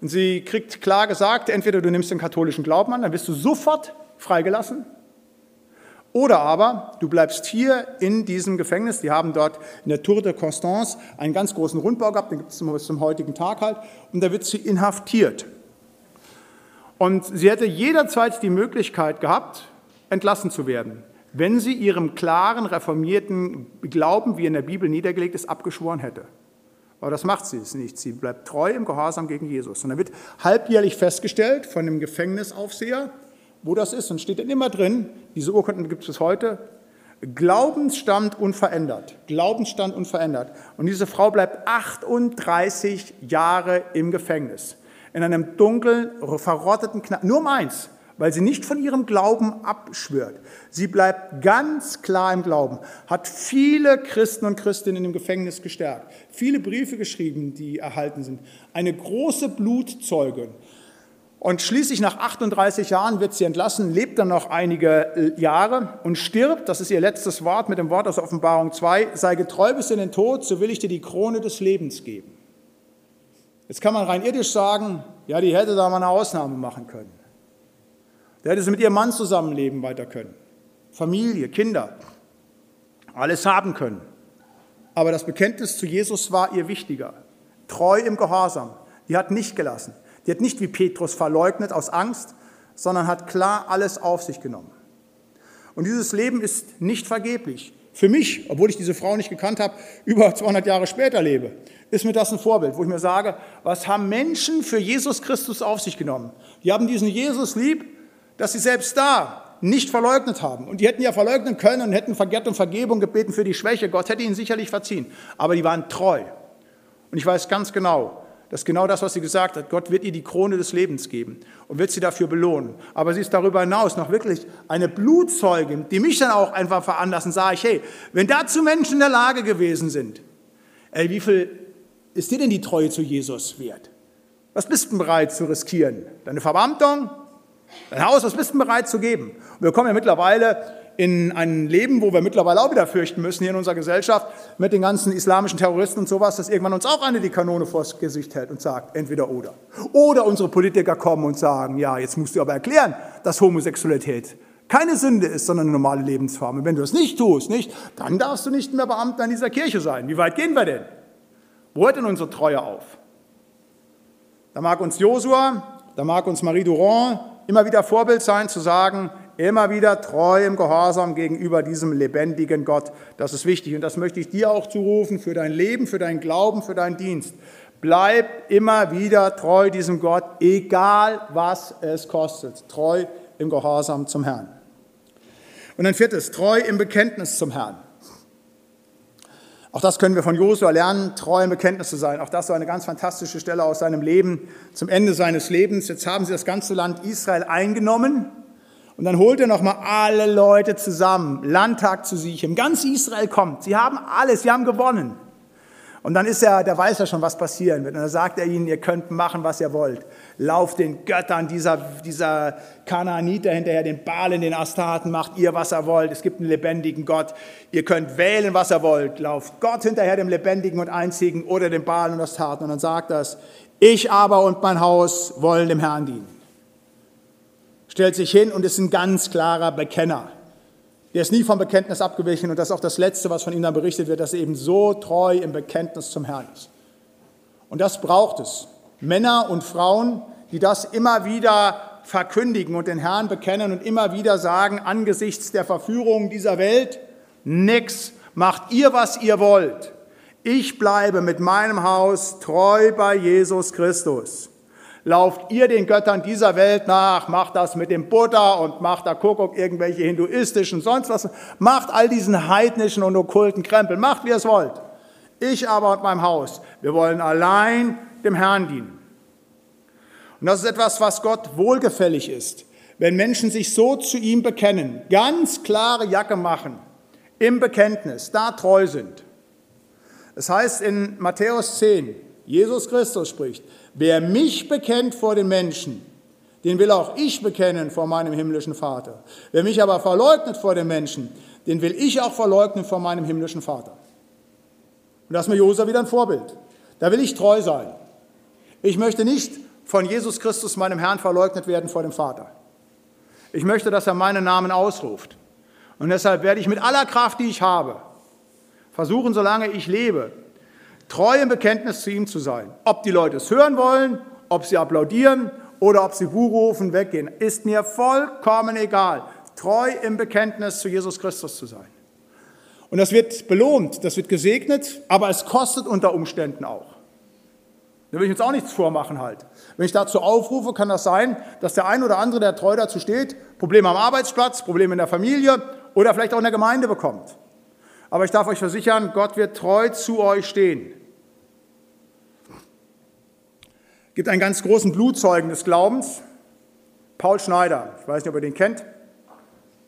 Und sie kriegt klar gesagt, entweder du nimmst den katholischen Glauben an, dann wirst du sofort freigelassen, oder aber du bleibst hier in diesem Gefängnis. Die haben dort in der Tour de Constance einen ganz großen Rundbau gehabt, den gibt es bis zum heutigen Tag halt. Und da wird sie inhaftiert. Und sie hätte jederzeit die Möglichkeit gehabt, entlassen zu werden, wenn sie ihrem klaren, reformierten Glauben, wie in der Bibel niedergelegt ist, abgeschworen hätte. Aber das macht sie nicht. Sie bleibt treu im Gehorsam gegen Jesus. Und dann wird halbjährlich festgestellt von dem Gefängnisaufseher, wo das ist. Und steht dann immer drin, diese Urkunden gibt es bis heute, Glaubensstand unverändert. Glaubensstand unverändert. Und diese Frau bleibt 38 Jahre im Gefängnis. In einem dunklen, verrotteten Knast. Nur um eins, weil sie nicht von ihrem Glauben abschwört. Sie bleibt ganz klar im Glauben, hat viele Christen und Christinnen im Gefängnis gestärkt, viele Briefe geschrieben, die erhalten sind, eine große Blutzeugin. Und schließlich nach 38 Jahren wird sie entlassen, lebt dann noch einige Jahre und stirbt. Das ist ihr letztes Wort mit dem Wort aus Offenbarung 2. Sei getreu bis in den Tod, so will ich dir die Krone des Lebens geben. Jetzt kann man rein irdisch sagen, ja, die hätte da mal eine Ausnahme machen können. Der hätte sie mit ihrem Mann zusammenleben weiter können. Familie, Kinder, alles haben können. Aber das Bekenntnis zu Jesus war ihr wichtiger. Treu im Gehorsam. Die hat nicht gelassen. Die hat nicht wie Petrus verleugnet aus Angst, sondern hat klar alles auf sich genommen. Und dieses Leben ist nicht vergeblich. Für mich, obwohl ich diese Frau nicht gekannt habe, über 200 Jahre später lebe, ist mir das ein Vorbild, wo ich mir sage, was haben Menschen für Jesus Christus auf sich genommen? Die haben diesen Jesus lieb, dass sie selbst da nicht verleugnet haben. Und die hätten ja verleugnen können und hätten Vergett und Vergebung gebeten für die Schwäche. Gott hätte ihnen sicherlich verziehen. Aber die waren treu. Und ich weiß ganz genau, dass genau das, was sie gesagt hat, Gott wird ihr die Krone des Lebens geben und wird sie dafür belohnen. Aber sie ist darüber hinaus noch wirklich eine Blutzeugin, die mich dann auch einfach veranlassen, sage ich, hey, wenn dazu Menschen in der Lage gewesen sind, ey, wie viel ist dir denn die Treue zu Jesus wert? Was bist du bereit zu riskieren? Deine Verbeamtung? Dein Haus, was bist du bereit zu geben? Und wir kommen ja mittlerweile in ein Leben, wo wir mittlerweile auch wieder fürchten müssen hier in unserer Gesellschaft mit den ganzen islamischen Terroristen und sowas, dass irgendwann uns auch eine die Kanone vors Gesicht hält und sagt, entweder oder. Oder unsere Politiker kommen und sagen, ja, jetzt musst du aber erklären, dass Homosexualität keine Sünde ist, sondern eine normale Lebensform. Und wenn du das nicht tust, nicht, dann darfst du nicht mehr Beamter in dieser Kirche sein. Wie weit gehen wir denn? Wo hört denn unsere Treue auf? Da mag uns Josua, da mag uns Marie Durand immer wieder Vorbild sein, zu sagen, immer wieder treu im Gehorsam gegenüber diesem lebendigen Gott. Das ist wichtig und das möchte ich dir auch zurufen für dein Leben, für deinen Glauben, für deinen Dienst. Bleib immer wieder treu diesem Gott, egal was es kostet. Treu im Gehorsam zum Herrn. Und ein viertes, treu im Bekenntnis zum Herrn. Auch das können wir von Josua lernen, treu im Bekenntnis zu sein. Auch das war eine ganz fantastische Stelle aus seinem Leben zum Ende seines Lebens. Jetzt haben sie das ganze Land Israel eingenommen und dann holt er nochmal alle Leute zusammen, Landtag zu sich. Im Ganz Israel kommt. Sie haben alles, sie haben gewonnen. Und dann ist er, der weiß ja schon, was passieren wird. Und dann sagt er ihnen, ihr könnt machen, was ihr wollt. Lauft den Göttern dieser, dieser Kanaaniter hinterher, den Balen, den Astarten, macht ihr, was ihr wollt. Es gibt einen lebendigen Gott. Ihr könnt wählen, was ihr wollt. Lauft Gott hinterher, dem lebendigen und einzigen, oder dem Balen und Astarten. Und dann sagt er ich aber und mein Haus wollen dem Herrn dienen. Stellt sich hin und ist ein ganz klarer Bekenner. Der ist nie vom Bekenntnis abgewichen und das ist auch das Letzte, was von ihm dann berichtet wird, dass er eben so treu im Bekenntnis zum Herrn ist. Und das braucht es. Männer und Frauen, die das immer wieder verkündigen und den Herrn bekennen und immer wieder sagen, angesichts der Verführung dieser Welt, nix, macht ihr, was ihr wollt. Ich bleibe mit meinem Haus treu bei Jesus Christus lauft ihr den Göttern dieser Welt nach, macht das mit dem Buddha und macht da Kuckuck irgendwelche hinduistischen, sonst was, macht all diesen heidnischen und okkulten Krempel, macht wie ihr es wollt. Ich aber und mein Haus, wir wollen allein dem Herrn dienen. Und das ist etwas, was Gott wohlgefällig ist. Wenn Menschen sich so zu ihm bekennen, ganz klare Jacke machen, im Bekenntnis, da treu sind. Es heißt in Matthäus 10, Jesus Christus spricht, wer mich bekennt vor den Menschen, den will auch ich bekennen vor meinem himmlischen Vater. Wer mich aber verleugnet vor den Menschen, den will ich auch verleugnen vor meinem himmlischen Vater. Und das ist mir Josua wieder ein Vorbild. Da will ich treu sein. Ich möchte nicht von Jesus Christus, meinem Herrn, verleugnet werden vor dem Vater. Ich möchte, dass er meinen Namen ausruft. Und deshalb werde ich mit aller Kraft, die ich habe, versuchen, solange ich lebe, treu im Bekenntnis zu ihm zu sein. Ob die Leute es hören wollen, ob sie applaudieren oder ob sie Hu rufen, weggehen, ist mir vollkommen egal. Treu im Bekenntnis zu Jesus Christus zu sein. Und das wird belohnt, das wird gesegnet, aber es kostet unter Umständen auch. Da will ich uns auch nichts vormachen halt. Wenn ich dazu aufrufe, kann das sein, dass der ein oder andere, der treu dazu steht, Probleme am Arbeitsplatz, Probleme in der Familie oder vielleicht auch in der Gemeinde bekommt. Aber ich darf euch versichern, Gott wird treu zu euch stehen. Es gibt einen ganz großen Blutzeugen des Glaubens, Paul Schneider. Ich weiß nicht, ob ihr den kennt.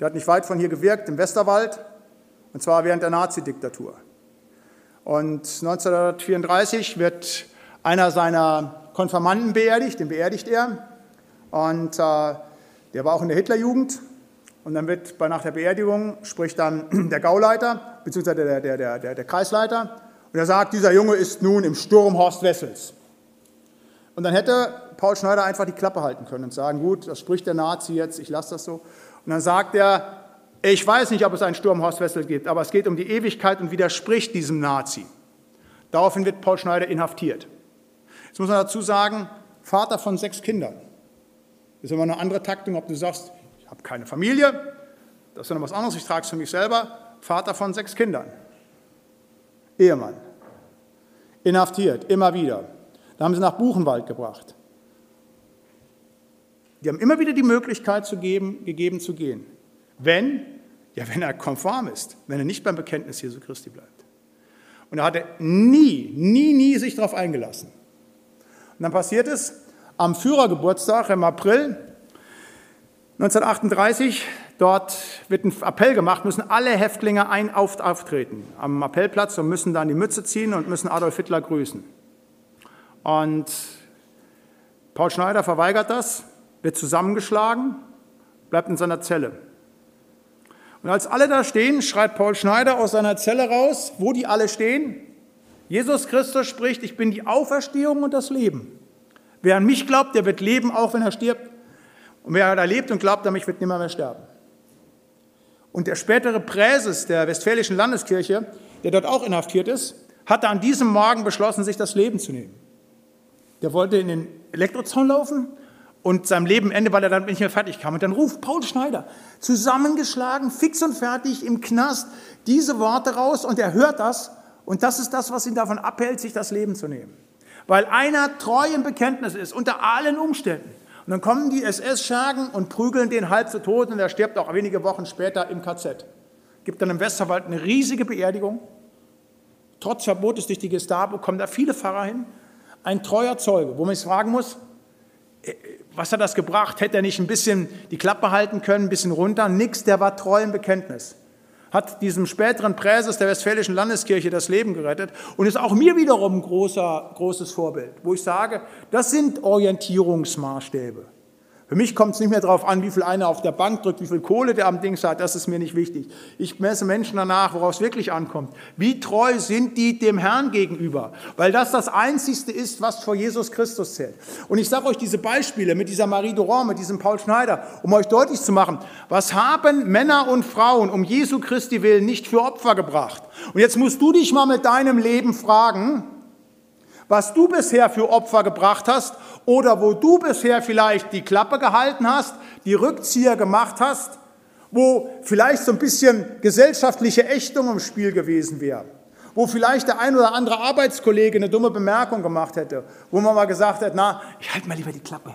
Der hat nicht weit von hier gewirkt, im Westerwald, und zwar während der Nazi-Diktatur. Und 1934 wird einer seiner Konfirmanden beerdigt, den beerdigt er. Und äh, der war auch in der Hitlerjugend. Und dann wird bei, nach der Beerdigung spricht dann der Gauleiter, beziehungsweise der, der, der, der, der Kreisleiter, und er sagt, dieser Junge ist nun im Sturm Horst Wessels. Und dann hätte Paul Schneider einfach die Klappe halten können und sagen, gut, das spricht der Nazi jetzt, ich lasse das so. Und dann sagt er, ich weiß nicht, ob es einen Sturm Horst Wessel gibt, aber es geht um die Ewigkeit und widerspricht diesem Nazi. Daraufhin wird Paul Schneider inhaftiert. Jetzt muss man dazu sagen, Vater von sechs Kindern. Das ist immer eine andere Taktung, ob du sagst, ich habe keine Familie, das ist noch was anderes, ich trage es für mich selber. Vater von sechs Kindern. Ehemann. Inhaftiert, immer wieder. Da haben sie nach Buchenwald gebracht. Die haben immer wieder die Möglichkeit zu geben, gegeben zu gehen. Wenn, ja, wenn er konform ist, wenn er nicht beim Bekenntnis Jesu Christi bleibt. Und er hatte nie, nie, nie sich darauf eingelassen. Und dann passiert es am Führergeburtstag im April 1938, dort wird ein Appell gemacht, müssen alle Häftlinge ein auf, auftreten am Appellplatz und müssen dann die Mütze ziehen und müssen Adolf Hitler grüßen. Und Paul Schneider verweigert das, wird zusammengeschlagen, bleibt in seiner Zelle. Und als alle da stehen, schreit Paul Schneider aus seiner Zelle raus, wo die alle stehen, Jesus Christus spricht, ich bin die Auferstehung und das Leben. Wer an mich glaubt, der wird leben, auch wenn er stirbt. Und wer da lebt und glaubt an mich, wird nimmer mehr sterben. Und der spätere Präses der Westfälischen Landeskirche, der dort auch inhaftiert ist, hatte an diesem Morgen beschlossen, sich das Leben zu nehmen. Der wollte in den Elektrozaun laufen und seinem Leben Ende, weil er dann nicht mehr fertig kam. Und dann ruft Paul Schneider, zusammengeschlagen, fix und fertig im Knast, diese Worte raus und er hört das und das ist das, was ihn davon abhält, sich das Leben zu nehmen. Weil einer treu im Bekenntnis ist, unter allen Umständen. Und dann kommen die SS-Schergen und prügeln den halb zu Tod und er stirbt auch wenige Wochen später im KZ. Gibt dann im Westerwald eine riesige Beerdigung. Trotz Verbotes durch die Gestapo kommen da viele Pfarrer hin. Ein treuer Zeuge, wo man sich fragen muss, äh, was hat das gebracht? Hätte er nicht ein bisschen die Klappe halten können, ein bisschen runter? Nix, der war treu im Bekenntnis hat diesem späteren Präses der Westfälischen Landeskirche das Leben gerettet und ist auch mir wiederum ein großer, großes Vorbild, wo ich sage, das sind Orientierungsmaßstäbe. Für mich kommt es nicht mehr darauf an, wie viel einer auf der Bank drückt, wie viel Kohle der am Dings hat, das ist mir nicht wichtig. Ich messe Menschen danach, worauf es wirklich ankommt. Wie treu sind die dem Herrn gegenüber? Weil das das Einzigste ist, was vor Jesus Christus zählt. Und ich sage euch diese Beispiele mit dieser Marie Doran, mit diesem Paul Schneider, um euch deutlich zu machen, was haben Männer und Frauen um Jesu Christi willen nicht für Opfer gebracht? Und jetzt musst du dich mal mit deinem Leben fragen, was du bisher für Opfer gebracht hast oder wo du bisher vielleicht die Klappe gehalten hast, die Rückzieher gemacht hast, wo vielleicht so ein bisschen gesellschaftliche Ächtung im Spiel gewesen wäre, wo vielleicht der ein oder andere Arbeitskollege eine dumme Bemerkung gemacht hätte, wo man mal gesagt hat, na, ich halte mal lieber die Klappe.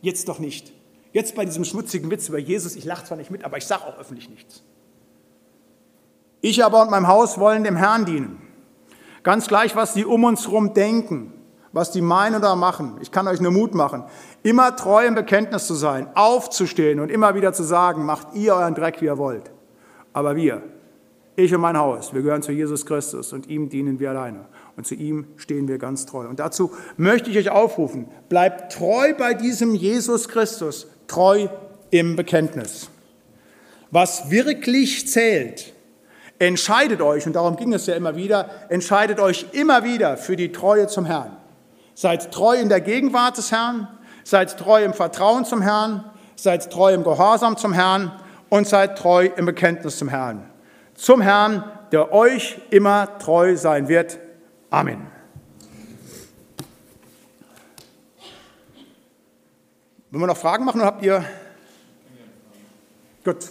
Jetzt doch nicht. Jetzt bei diesem schmutzigen Witz über Jesus, ich lache zwar nicht mit, aber ich sage auch öffentlich nichts. Ich aber und mein Haus wollen dem Herrn dienen. Ganz gleich, was die um uns herum denken was die meinen oder machen. Ich kann euch nur Mut machen, immer treu im Bekenntnis zu sein, aufzustehen und immer wieder zu sagen, macht ihr euren Dreck, wie ihr wollt. Aber wir, ich und mein Haus, wir gehören zu Jesus Christus und ihm dienen wir alleine. Und zu ihm stehen wir ganz treu. Und dazu möchte ich euch aufrufen, bleibt treu bei diesem Jesus Christus, treu im Bekenntnis. Was wirklich zählt, entscheidet euch, und darum ging es ja immer wieder, entscheidet euch immer wieder für die Treue zum Herrn. Seid treu in der Gegenwart des Herrn, seid treu im Vertrauen zum Herrn, seid treu im Gehorsam zum Herrn und seid treu im Bekenntnis zum Herrn. Zum Herrn, der euch immer treu sein wird. Amen. Wollen wir noch Fragen machen oder habt ihr? Gut.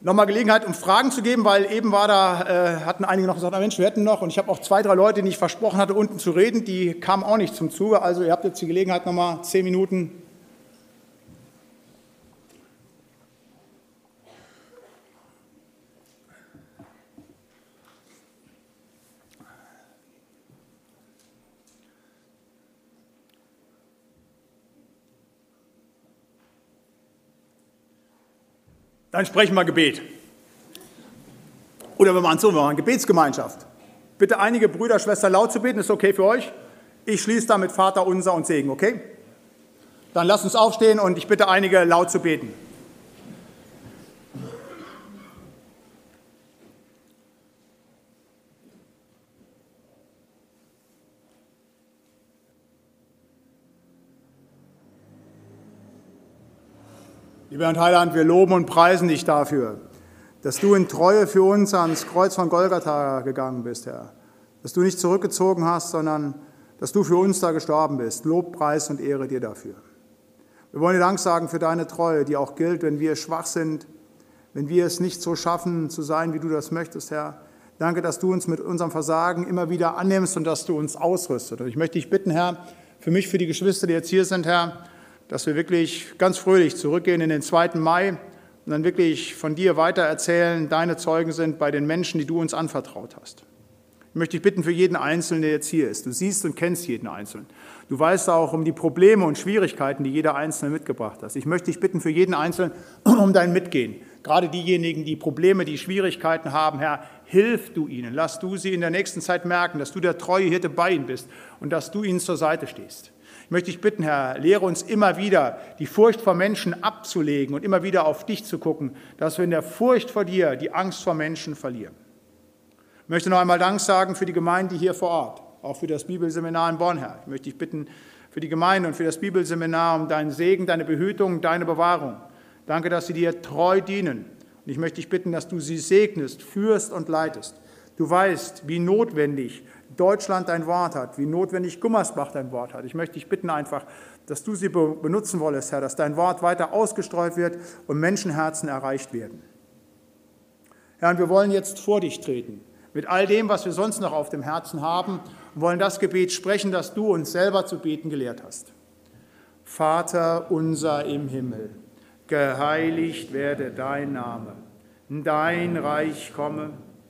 Nochmal Gelegenheit, um Fragen zu geben, weil eben war da, äh, hatten einige noch gesagt, Mensch, wir hätten noch, und ich habe auch zwei, drei Leute, die ich versprochen hatte, unten zu reden, die kamen auch nicht zum Zuge. Also ihr habt jetzt die Gelegenheit, nochmal zehn Minuten Dann sprechen wir Gebet. Oder wir machen so, wir machen Gebetsgemeinschaft. Bitte einige Brüder, Schwestern laut zu beten, ist okay für euch? Ich schließe damit Vater unser und Segen, okay? Dann lasst uns aufstehen und ich bitte einige laut zu beten. Herr Heiland, wir loben und preisen dich dafür, dass du in Treue für uns ans Kreuz von Golgatha gegangen bist, Herr. Dass du nicht zurückgezogen hast, sondern dass du für uns da gestorben bist. Lob, Preis und Ehre dir dafür. Wir wollen dir Dank sagen für deine Treue, die auch gilt, wenn wir schwach sind, wenn wir es nicht so schaffen zu sein, wie du das möchtest, Herr. Danke, dass du uns mit unserem Versagen immer wieder annimmst und dass du uns ausrüstet. Und ich möchte dich bitten, Herr, für mich, für die Geschwister, die jetzt hier sind, Herr, dass wir wirklich ganz fröhlich zurückgehen in den 2. Mai und dann wirklich von dir weiter erzählen, deine Zeugen sind bei den Menschen, die du uns anvertraut hast. Ich möchte dich bitten für jeden Einzelnen, der jetzt hier ist. Du siehst und kennst jeden Einzelnen. Du weißt auch um die Probleme und Schwierigkeiten, die jeder Einzelne mitgebracht hat. Ich möchte dich bitten für jeden Einzelnen um dein Mitgehen. Gerade diejenigen, die Probleme, die Schwierigkeiten haben, Herr, hilf du ihnen. Lass du sie in der nächsten Zeit merken, dass du der treue Hirte bei ihnen bist und dass du ihnen zur Seite stehst. Ich möchte dich bitten, Herr, lehre uns immer wieder, die Furcht vor Menschen abzulegen und immer wieder auf dich zu gucken, dass wir in der Furcht vor dir die Angst vor Menschen verlieren. Ich möchte noch einmal Dank sagen für die Gemeinde hier vor Ort, auch für das Bibelseminar in Bonn, Herr. Ich möchte dich bitten für die Gemeinde und für das Bibelseminar um deinen Segen, deine Behütung, deine Bewahrung. Danke, dass sie dir treu dienen. Und ich möchte dich bitten, dass du sie segnest, führst und leitest. Du weißt, wie notwendig Deutschland dein Wort hat, wie notwendig Gummersbach dein Wort hat. Ich möchte dich bitten einfach, dass du sie benutzen wolltest, Herr, dass dein Wort weiter ausgestreut wird und Menschenherzen erreicht werden. Herr, und wir wollen jetzt vor dich treten mit all dem, was wir sonst noch auf dem Herzen haben und wollen das Gebet sprechen, das du uns selber zu beten gelehrt hast. Vater unser im Himmel, geheiligt werde dein Name, dein Reich komme,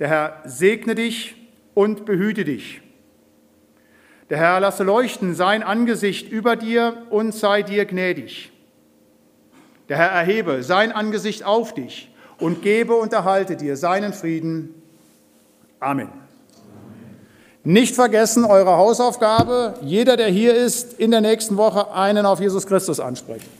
Der Herr segne dich und behüte dich. Der Herr lasse leuchten sein Angesicht über dir und sei dir gnädig. Der Herr erhebe sein Angesicht auf dich und gebe und erhalte dir seinen Frieden. Amen. Nicht vergessen eure Hausaufgabe, jeder, der hier ist, in der nächsten Woche einen auf Jesus Christus ansprechen.